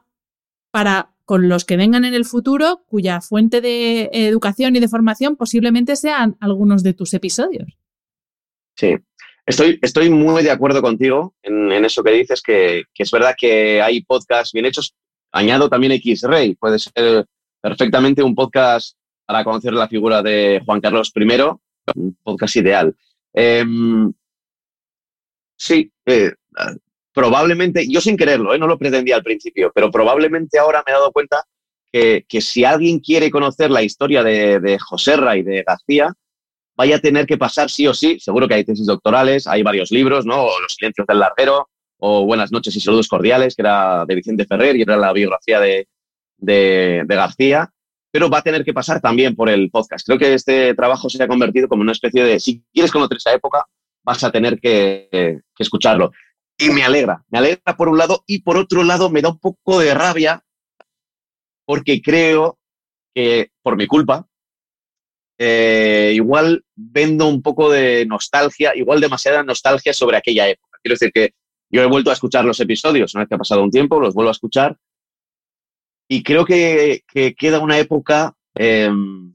para con los que vengan en el futuro, cuya fuente de educación y de formación posiblemente sean algunos de tus episodios. Sí, Estoy, estoy muy de acuerdo contigo en, eso que dices, que, es verdad que hay podcasts bien hechos. Añado también X-Ray, puede ser perfectamente un podcast para conocer la figura de Juan Carlos I, un podcast ideal. Em, sí, eh, probablemente, yo sin quererlo, eh, no lo pretendía al principio, pero probablemente ahora me he dado cuenta que, si alguien quiere conocer la historia de, de José y de García, vaya a tener que pasar sí o sí, seguro que hay tesis doctorales, hay varios libros, ¿no? O Los silencios del larguero, o Buenas noches y saludos cordiales, que era de Vicente Ferrer y era la biografía de, de, García, pero va a tener que pasar también por el podcast. Creo que este trabajo se ha convertido como una especie de, si quieres conocer esa época, vas a tener que, que escucharlo. Y me alegra, me alegra por un lado y por otro lado me da un poco de rabia porque creo que por mi culpa, eh, igual vendo un poco de nostalgia, igual demasiada nostalgia sobre aquella época. Quiero decir que yo he vuelto a escuchar los episodios, una vez que ha pasado un tiempo, los vuelvo a escuchar y creo que, queda una época em,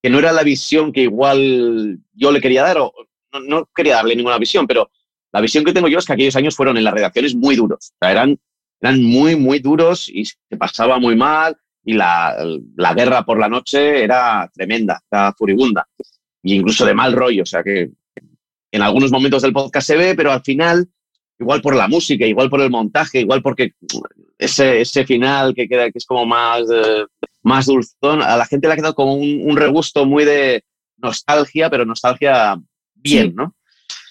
que no era la visión que igual yo le quería dar, o no, quería darle ninguna visión, pero la visión que tengo yo es que aquellos años fueron en las redacciones muy duros. eran, eran muy, muy duros y se pasaba muy mal y la, guerra por la noche era tremenda, era furibunda, e incluso de mal rollo, o sea que en algunos momentos del podcast se ve, pero al final, igual por la música, igual por el montaje, igual porque ese, ese final que queda que es como más, eh, más dulzón, a la gente le ha quedado como un, regusto muy de nostalgia, pero nostalgia bien, ¿no?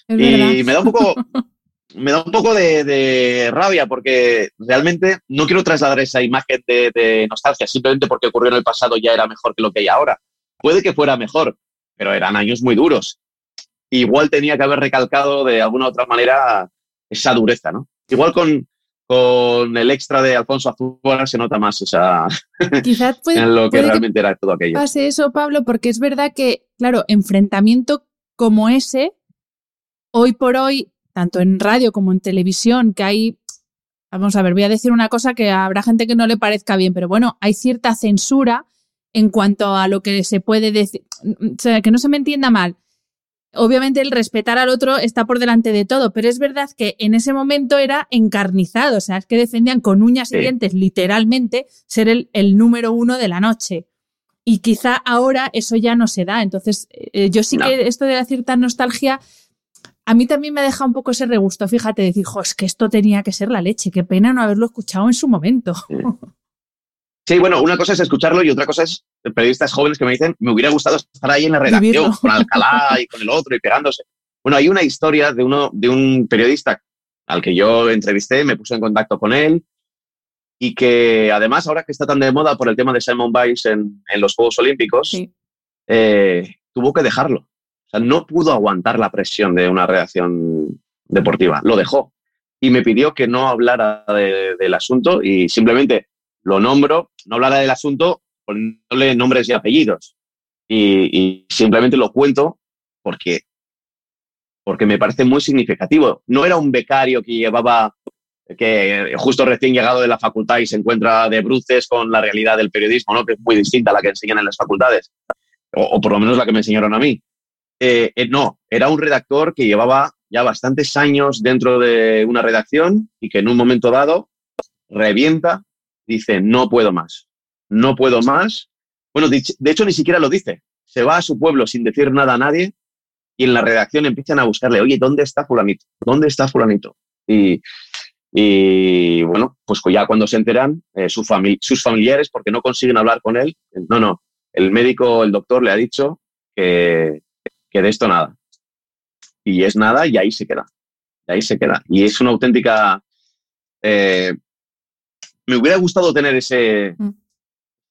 y me da un poco, me da un poco de, rabia porque realmente no quiero trasladar esa imagen de, nostalgia simplemente porque ocurrió en el pasado ya era mejor que lo que hay ahora. Puede que fuera mejor, pero eran años muy duros. Igual tenía que haber recalcado de alguna otra manera esa dureza, ¿no? Igual con, con el extra de Alfonso Azúcar se nota más esa Quizás en lo que realmente era todo aquello. Pase eso, Pablo, porque es verdad que, claro, enfrentamiento como ese, hoy por hoy tanto en radio como en televisión, que hay, vamos a ver, voy a decir una cosa que habrá gente que no le parezca bien, pero bueno, hay cierta censura en cuanto a lo que se puede decir, o sea, que no se me entienda mal. Obviamente el respetar al otro está por delante de todo, pero es verdad que en ese momento era encarnizado, o sea, es que defendían con uñas y dientes literalmente ser el, el número uno de la noche. Y quizá ahora eso ya no se da. Entonces, eh, yo sí que esto de la cierta nostalgia a mí también me deja un poco ese regusto, fíjate, decir, jo, es que esto tenía que ser la leche, qué pena no haberlo escuchado en su momento. Sí. bueno, una cosa es escucharlo y otra cosa es periodistas jóvenes que me dicen, me hubiera gustado estar ahí en la redacción, con Alcalá y con el otro y pegándose. Bueno, hay una historia de, uno, de un periodista al que yo entrevisté, me puse en contacto con él y que además ahora que está tan de moda por el tema de Simon Biles en, los Juegos Olímpicos, eh, tuvo que dejarlo o sea, no pudo aguantar la presión de una redacción deportiva, lo dejó y me pidió que no hablara del asunto y simplemente lo nombro, no hablara del asunto poniéndole nombres y apellidos. Y, simplemente lo cuento porque, porque me parece muy significativo. No era un becario que llevaba, que justo recién llegado de la facultad y se encuentra de bruces con la realidad del periodismo, ¿no? que es muy distinta a la que enseñan en las facultades, o, por lo menos la que me enseñaron a mí. Eh, eh, no, era un redactor que llevaba ya bastantes años dentro de una redacción y que en un momento dado revienta, dice, no puedo más, no puedo más. Bueno, de, hecho ni siquiera lo dice. Se va a su pueblo sin decir nada a nadie y en la redacción empiezan a buscarle, oye, ¿dónde está fulanito? ¿Dónde está fulanito? Y, bueno, pues ya cuando se enteran, eh, sus familiares, porque no consiguen hablar con él, no, no, el médico, el doctor le ha dicho que, que de esto nada. Y es nada y ahí se queda. Y ahí se queda. Y es una auténtica... Eh, me hubiera gustado tener ese, mm.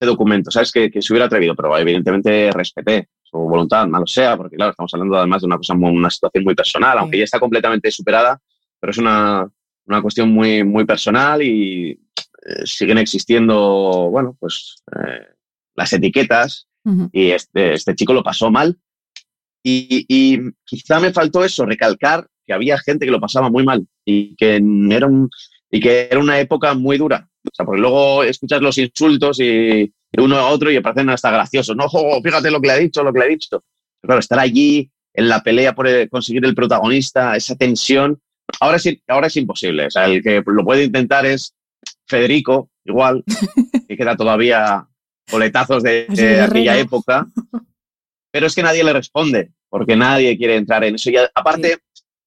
documento, ¿sabes? Que, se hubiera atrevido, pero evidentemente respeté su voluntad, malo sea, porque claro, estamos hablando además de una cosa, una situación muy personal, aunque ya está completamente superada, pero es una, una cuestión muy, muy personal y eh, siguen existiendo, bueno, pues eh, las etiquetas y este, este chico lo pasó mal y, quizá me faltó eso, recalcar que había gente que lo pasaba muy mal y que era, un, y que era una época muy dura. O sea, porque luego escuchas los insultos y uno a otro y parecen hasta graciosos. No, fíjate lo que le ha dicho, lo que le ha dicho. Pero claro, estar allí en la pelea por conseguir el protagonista, esa tensión, ahora es, ahora es imposible. O sea, el que lo puede intentar es Federico, igual, que queda todavía coletazos de, de aquella época pero es que nadie le responde, porque nadie quiere entrar en eso. Y aparte,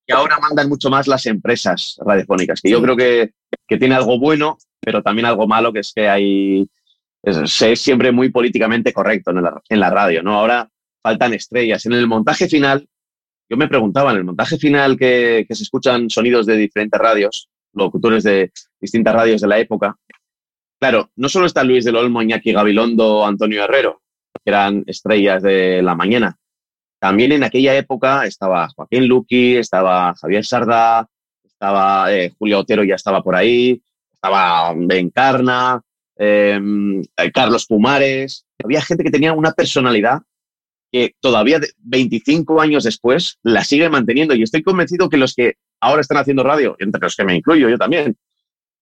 que ahora mandan mucho más las empresas radiofónicas, que yo creo que, tiene algo bueno, pero también algo malo, que es que hay. Es, siempre muy políticamente correcto en la, en la radio, ¿no? Ahora faltan estrellas. En el montaje final, yo me preguntaba, en el montaje final que, que, se escuchan sonidos de diferentes radios, locutores de distintas radios de la época, claro, no solo está Luis del Olmo, Iñaki Gabilondo, Antonio Herrero, eran estrellas de la mañana. También en aquella época estaba Joaquín Luqui, estaba Javier Sarda, estaba eh, Julio Otero, ya estaba por ahí, estaba Bencarna, em, eh, Carlos Pumares. Había gente que tenía una personalidad que todavía 25 años después la sigue manteniendo. Y estoy convencido que los que ahora están haciendo radio, entre los que me incluyo yo también,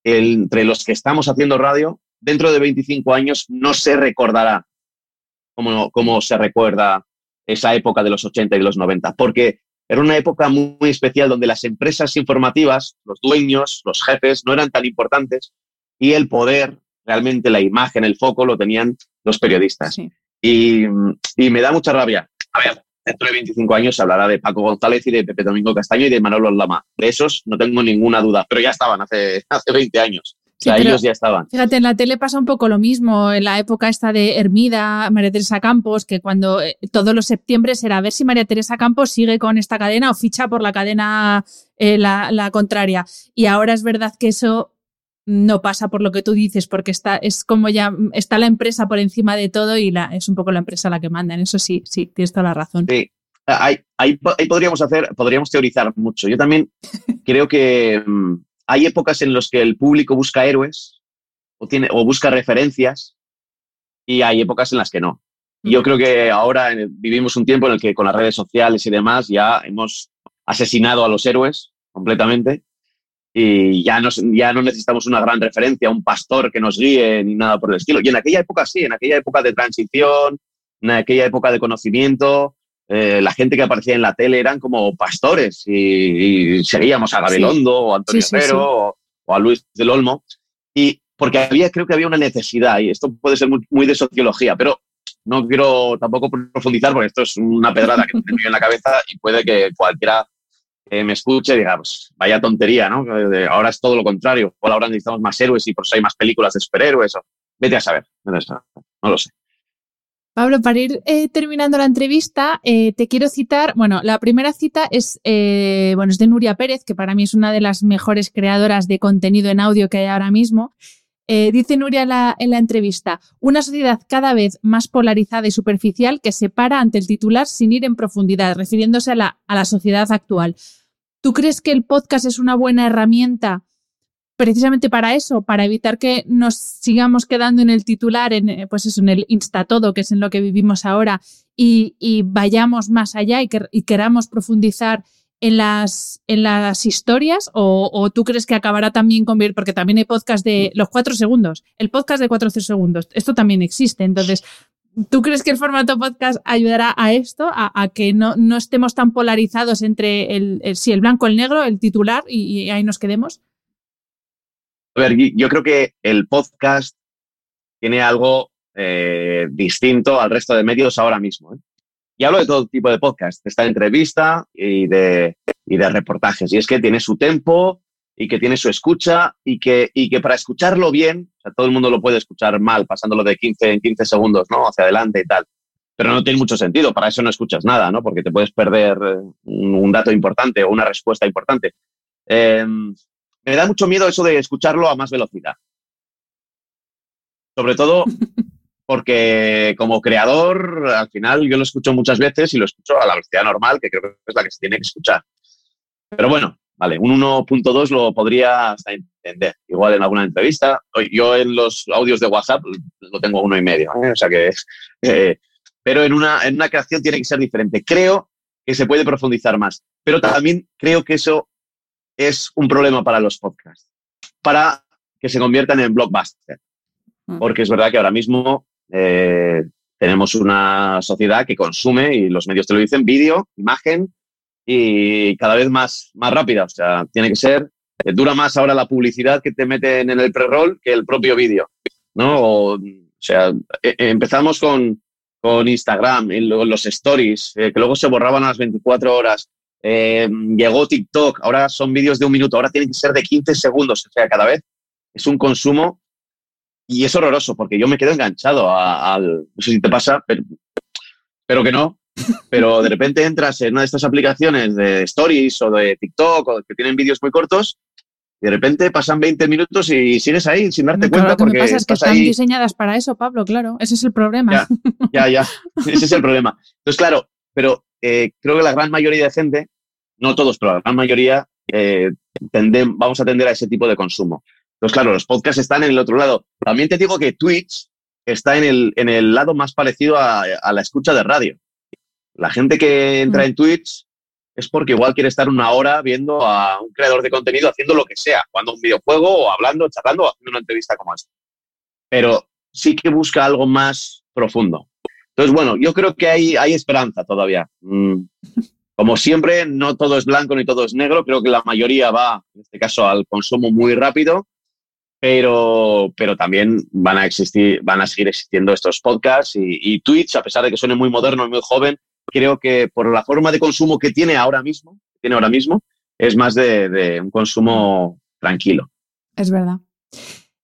entre los que estamos haciendo radio, dentro de 25 años no se recordará cómo, se recuerda esa época de los 80 y los 90, porque era una época muy, especial donde las empresas informativas, los dueños, los jefes, no eran tan importantes y el poder, realmente la imagen, el foco lo tenían los periodistas. Y, me da mucha rabia. A ver, dentro de 25 años se hablará de Paco González y de Pepe Domingo Castaño y de Manolo Lama. De esos no tengo ninguna duda, pero ya estaban hace, hace 20 años ellos ya estaban. Fíjate, en la tele pasa un poco lo mismo. En la época esta de Hermida, María Teresa Campos, que cuando eh, todos los septiembre era a ver si María Teresa Campos sigue con esta cadena o ficha por la cadena eh, la, contraria. Y ahora es verdad que eso no pasa por lo que tú dices, porque está, es como ya está la empresa por encima de todo y la, es un poco la empresa la que manda. En eso sí, sí, tienes toda la razón. Sí. Ahí, ahí, podríamos hacer, podríamos teorizar mucho. Yo también creo que mm, hay épocas en las que el público busca héroes o, tiene, o busca referencias y hay épocas en las que no. yo creo que ahora vivimos un tiempo en el que con las redes sociales y demás ya hemos asesinado a los héroes completamente y ya no, ya no necesitamos una gran referencia, un pastor que nos guíe ni nada por el estilo. Y en aquella época sí, en aquella época de transición, en aquella época de conocimiento, eh, la gente que aparecía en la tele eran como pastores y, seguíamos a Gabilondo o a Antonio Herrero o, a Luis del Olmo. Y porque había, creo que había una necesidad, y esto puede ser muy, de sociología, pero no quiero tampoco profundizar porque esto es una pedrada que tengo en la cabeza y puede que cualquiera que me escuche diga, pues vaya tontería, ¿no? Ahora es todo lo contrario. ahora necesitamos más héroes y por eso hay más películas de superhéroes. Vete a saber. No lo sé. Pablo, para ir eh, terminando la entrevista, eh, te quiero citar, bueno, la primera cita es, eh, bueno, es de Nuria Pérez, que para mí es una de las mejores creadoras de contenido en audio que hay ahora mismo. dice Nuria en la, en la, entrevista, una sociedad cada vez más polarizada y superficial que se para ante el titular sin ir en profundidad, refiriéndose a la, a la sociedad actual. ¿Tú crees que el podcast es una buena herramienta precisamente para eso, para evitar que nos sigamos quedando en el titular, en, eh, pues eso, en el insta todo, que es en lo que vivimos ahora, y, vayamos más allá y, que, y queramos profundizar en las, en las historias o, tú crees que acabará también con porque también hay podcast de los cuatro segundos, el podcast de cuatro segundos, esto también existe, entonces, ¿tú crees que el formato podcast ayudará a esto, a, que no, no, estemos tan polarizados entre el, el, el blanco, el negro, el titular y, ahí nos quedemos? A ver, yo creo que el podcast tiene algo eh, distinto al resto de medios ahora mismo. ¿eh? Y hablo de todo tipo de podcast, esta entrevista y de, y de reportajes. Y es que tiene su tempo y que tiene su escucha y que, y que para escucharlo bien, o sea, todo el mundo lo puede escuchar mal, pasándolo de 15 en 15 segundos, ¿no? Hacia adelante y tal. Pero no tiene mucho sentido, para eso no escuchas nada, ¿no? Porque te puedes perder eh, un dato importante o una respuesta importante. Em, me da mucho miedo eso de escucharlo a más velocidad. Sobre todo porque como creador, al final yo lo escucho muchas veces y lo escucho a la velocidad normal, que creo que es la que se tiene que escuchar. Pero bueno, vale, un 1.2 lo podría hasta entender. Igual en alguna entrevista. Yo en los audios de WhatsApp lo tengo uno y medio, ¿eh? o sea que... Eh, pero en una, en una creación tiene que ser diferente. Creo que se puede profundizar más, pero también creo que eso es un problema para los podcasts, para que se conviertan en blockbuster. Mm. Porque es verdad que ahora mismo eh, tenemos una sociedad que consume, y los medios te lo dicen, vídeo, imagen y cada vez más, más rápida. O sea, tiene que ser, eh, dura más ahora la publicidad que te meten en el pre-roll que el propio vídeo. ¿no? O, sea, e, empezamos con, con Instagram y luego los stories, eh, que luego se borraban a las 24 horas. Llegó TikTok, ahora son vídeos de un minuto, ahora tienen que ser de 15 segundos. O sea, cada vez es un consumo y es horroroso porque yo me quedo enganchado al. No sé si te pasa, pero, pero que no. Pero de repente entras en una de estas aplicaciones de Stories o de TikTok o que tienen vídeos muy cortos y de repente pasan 20 minutos y sigues ahí sin darte cuenta. Lo que porque me pasa es que están diseñadas para eso, Pablo, claro. Ese es el problema. Ya, ya, Ese es el problema. Entonces, claro, pero eh, creo que la gran mayoría de gente, no todos, pero la gran mayoría, eh, vamos a tender a ese tipo de consumo. Entonces, claro, los podcasts están en el otro lado. También te digo que Twitch está en el, en el lado más parecido a, la escucha de radio. La gente que entra en Twitch es porque igual quiere estar una hora viendo a un creador de contenido haciendo lo que sea, jugando un videojuego o hablando, charlando o haciendo una entrevista como esta. Pero sí que busca algo más profundo. Entonces, bueno, yo creo que hay, hay esperanza todavía. Mm. Como siempre, no todo es blanco ni todo es negro. Creo que la mayoría va, en este caso, al consumo muy rápido pero, pero también van a existir, van a seguir existiendo estos podcasts y, Twitch, a pesar de que suene muy moderno y muy joven, creo que por la forma de consumo que tiene ahora mismo, tiene ahora mismo, es más de un consumo tranquilo. Es verdad.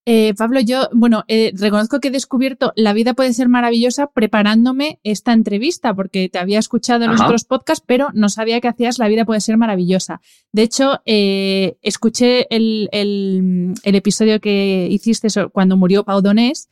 Eh, Pablo, yo, bueno, eh, reconozco que he descubierto La vida puede ser maravillosa preparándome esta entrevista, porque te había escuchado en los otros podcasts, pero no sabía que hacías La vida puede ser maravillosa. De hecho, eh, escuché el, episodio que hiciste cuando murió Pau Donés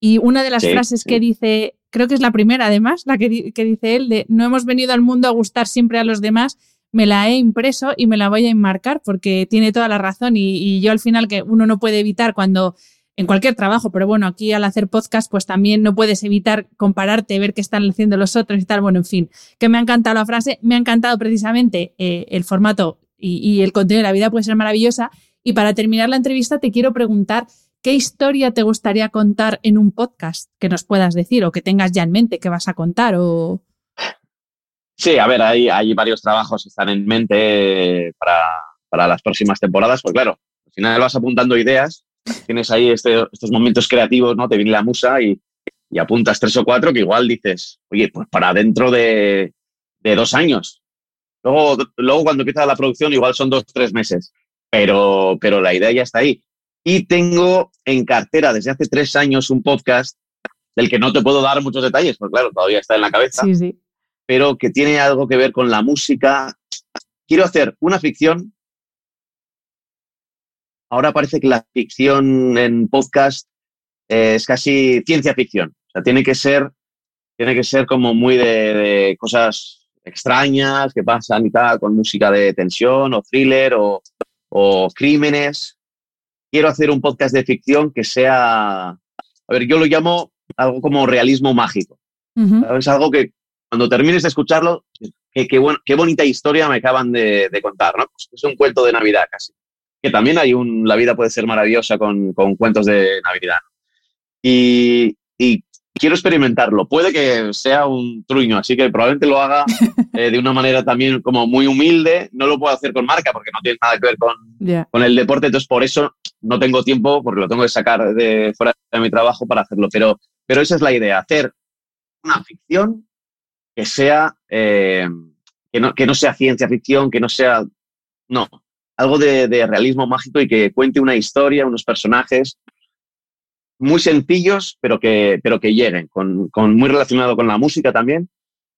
y una de las frases que dice, creo que es la primera además, la que, que dice él, de no hemos venido al mundo a gustar siempre a los demás, me la he impreso y me la voy a enmarcar porque tiene toda la razón y, yo al final que uno no puede evitar cuando en cualquier trabajo, pero bueno, aquí al hacer podcast pues también no puedes evitar compararte, ver qué están haciendo los otros y tal, bueno, en fin, que me ha encantado la frase, me ha encantado precisamente eh, el formato y, y el contenido de la vida puede ser maravillosa y para terminar la entrevista te quiero preguntar ¿Qué historia te gustaría contar en un podcast que nos puedas decir o que tengas ya en mente que vas a contar? O... Sí, a ver, hay, hay varios trabajos que están en mente para, las próximas temporadas, pues claro, al final vas apuntando ideas, tienes ahí este, estos momentos creativos, ¿no? Te viene la musa y, apuntas tres o cuatro que igual dices, oye, pues para dentro de, dos años. Luego, luego cuando empieza la producción igual son dos, tres meses, pero, pero la idea ya está ahí. Y tengo en cartera desde hace tres años un podcast del que no te puedo dar muchos detalles, porque claro, todavía está en la cabeza. Sí, sí pero que tiene algo que ver con la música. Quiero hacer una ficción. Ahora parece que la ficción en podcast es casi ciencia ficción. O sea, tiene que ser, tiene que ser como muy de, cosas extrañas que pasan y tal, con música de tensión o thriller o, o crímenes. quiero hacer un podcast de ficción que sea, a ver, yo lo llamo algo como realismo mágico. Es algo que cuando termines de escucharlo, qué, qué, bonita historia me acaban de, contar, ¿no? Pues es un cuento de Navidad casi. Que también hay un, la vida puede ser maravillosa con, con cuentos de Navidad. Y, y, quiero experimentarlo. Puede que sea un truño, así que probablemente lo haga eh, de una manera también como muy humilde. No lo puedo hacer con marca porque no tiene nada que ver con, con el deporte, entonces por eso no tengo tiempo porque lo tengo que sacar de fuera de mi trabajo para hacerlo. Pero, pero esa es la idea, hacer una ficción que sea, eh, que, no, que no sea ciencia ficción, que no sea, no, algo de, de, realismo mágico y que cuente una historia, unos personajes muy sencillos, pero que, pero que lleguen, con, con, muy relacionado con la música también.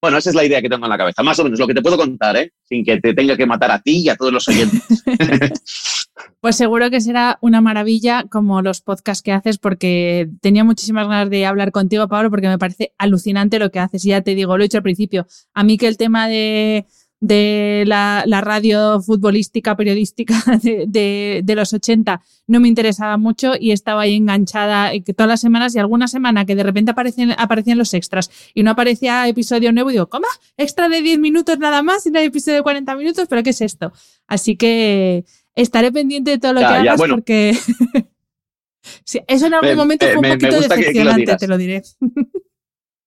Bueno, esa es la idea que tengo en la cabeza, más o menos lo que te puedo contar, ¿eh? sin que te tenga que matar a ti y a todos los oyentes. Pues seguro que será una maravilla como los podcasts que haces, porque tenía muchísimas ganas de hablar contigo, Pablo, porque me parece alucinante lo que haces. Y ya te digo, lo he dicho al principio, a mí que el tema de, de la, radio futbolística, periodística de, de, los 80 no me interesaba mucho y estaba ahí enganchada eh, todas las semanas y alguna semana que de repente aparecen, aparecían los extras y no aparecía episodio nuevo y digo, ¿cómo? ¿Extra de 10 minutos nada más y no hay episodio de 40 minutos? ¿Pero qué es esto? Así que estaré pendiente de todo lo que hagas porque eso en algún momento fue un poquito decepcionante, te lo diré.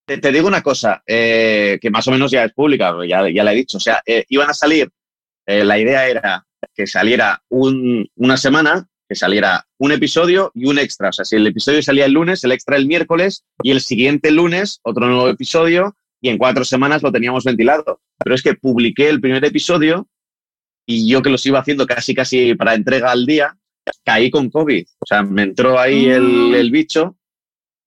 Te, digo una cosa, eh, que más o menos ya es pública, ya, ya la he dicho. O sea, eh, iban a salir, eh, la idea era que saliera una semana, que saliera un episodio y un extra. O sea, si el episodio salía el lunes, el extra el miércoles y el siguiente lunes otro nuevo episodio y en cuatro semanas lo teníamos ventilado. Pero es que publiqué el primer episodio y yo que los iba haciendo casi casi para entrega al día, caí con COVID. O sea, me entró ahí el, mm. el bicho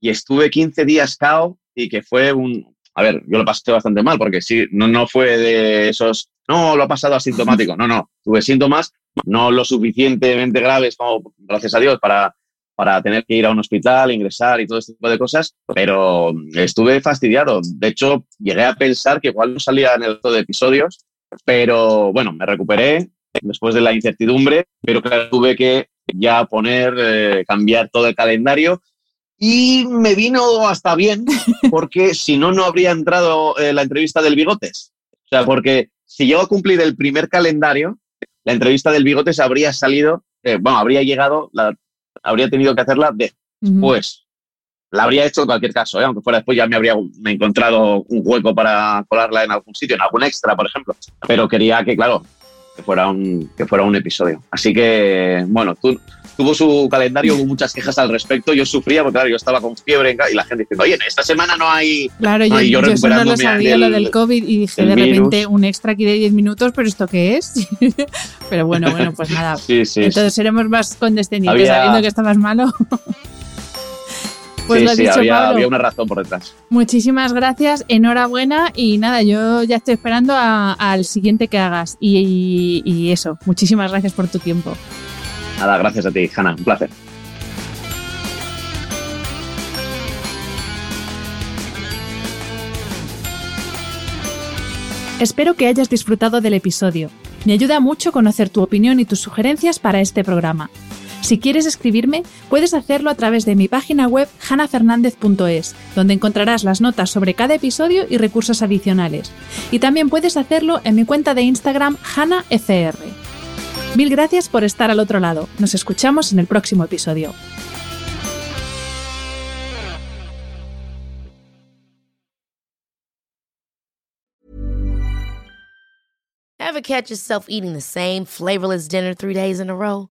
y estuve 15 días cao y que fue un... A ver, yo lo pasé bastante mal porque sí, no, no fue de esos, no, lo ha pasado asintomático, no, no, tuve síntomas no lo suficientemente graves como, gracias a Dios, para, para tener que ir a un hospital, ingresar y todo este tipo de cosas, pero estuve fastidiado. De hecho, llegué a pensar que igual no salía en el resto de episodios, pero bueno, me recuperé después de la incertidumbre, pero claro, tuve que ya poner, eh, cambiar todo el calendario y me vino hasta bien, porque si no, no habría entrado eh, la entrevista del Bigotes. O sea, porque si llego a cumplir el primer calendario, la entrevista del Bigotes habría salido, eh, bueno, habría llegado, la, habría tenido que hacerla después. La habría hecho en cualquier caso, ¿eh? aunque fuera después ya me habría me encontrado un hueco para colarla en algún sitio, en algún extra, por ejemplo. Pero quería que, claro, que fuera un, que fuera un episodio. Así que, bueno, tú, tuvo su calendario, hubo muchas quejas al respecto. Yo sufría porque, claro, yo estaba con fiebre y la gente diciendo, oye, esta semana no hay. Claro, yo, yo, lo sabía lo del COVID y dije de repente un extra aquí de 10 minutos, pero ¿esto qué es? pero bueno, bueno, pues nada. Sí, sí, Entonces seremos más condescendientes sabiendo que estabas malo. Pues sí, sí, había, una razón por detrás. Muchísimas gracias, enhorabuena y nada, yo ya estoy esperando al siguiente que hagas y eso, muchísimas gracias por tu tiempo. Nada, gracias a ti, Hanna. Un placer. Espero que hayas disfrutado del episodio. Me ayuda mucho conocer tu opinión y tus sugerencias para este programa. Si quieres escribirme, puedes hacerlo a través de mi página web hanafernandez.es, donde encontrarás las notas sobre cada episodio y recursos adicionales. Y también puedes hacerlo en mi cuenta de Instagram hanafr. Mil gracias por estar al otro lado. Nos escuchamos en el próximo episodio. Ever catch yourself eating the same flavorless dinner three days in a row?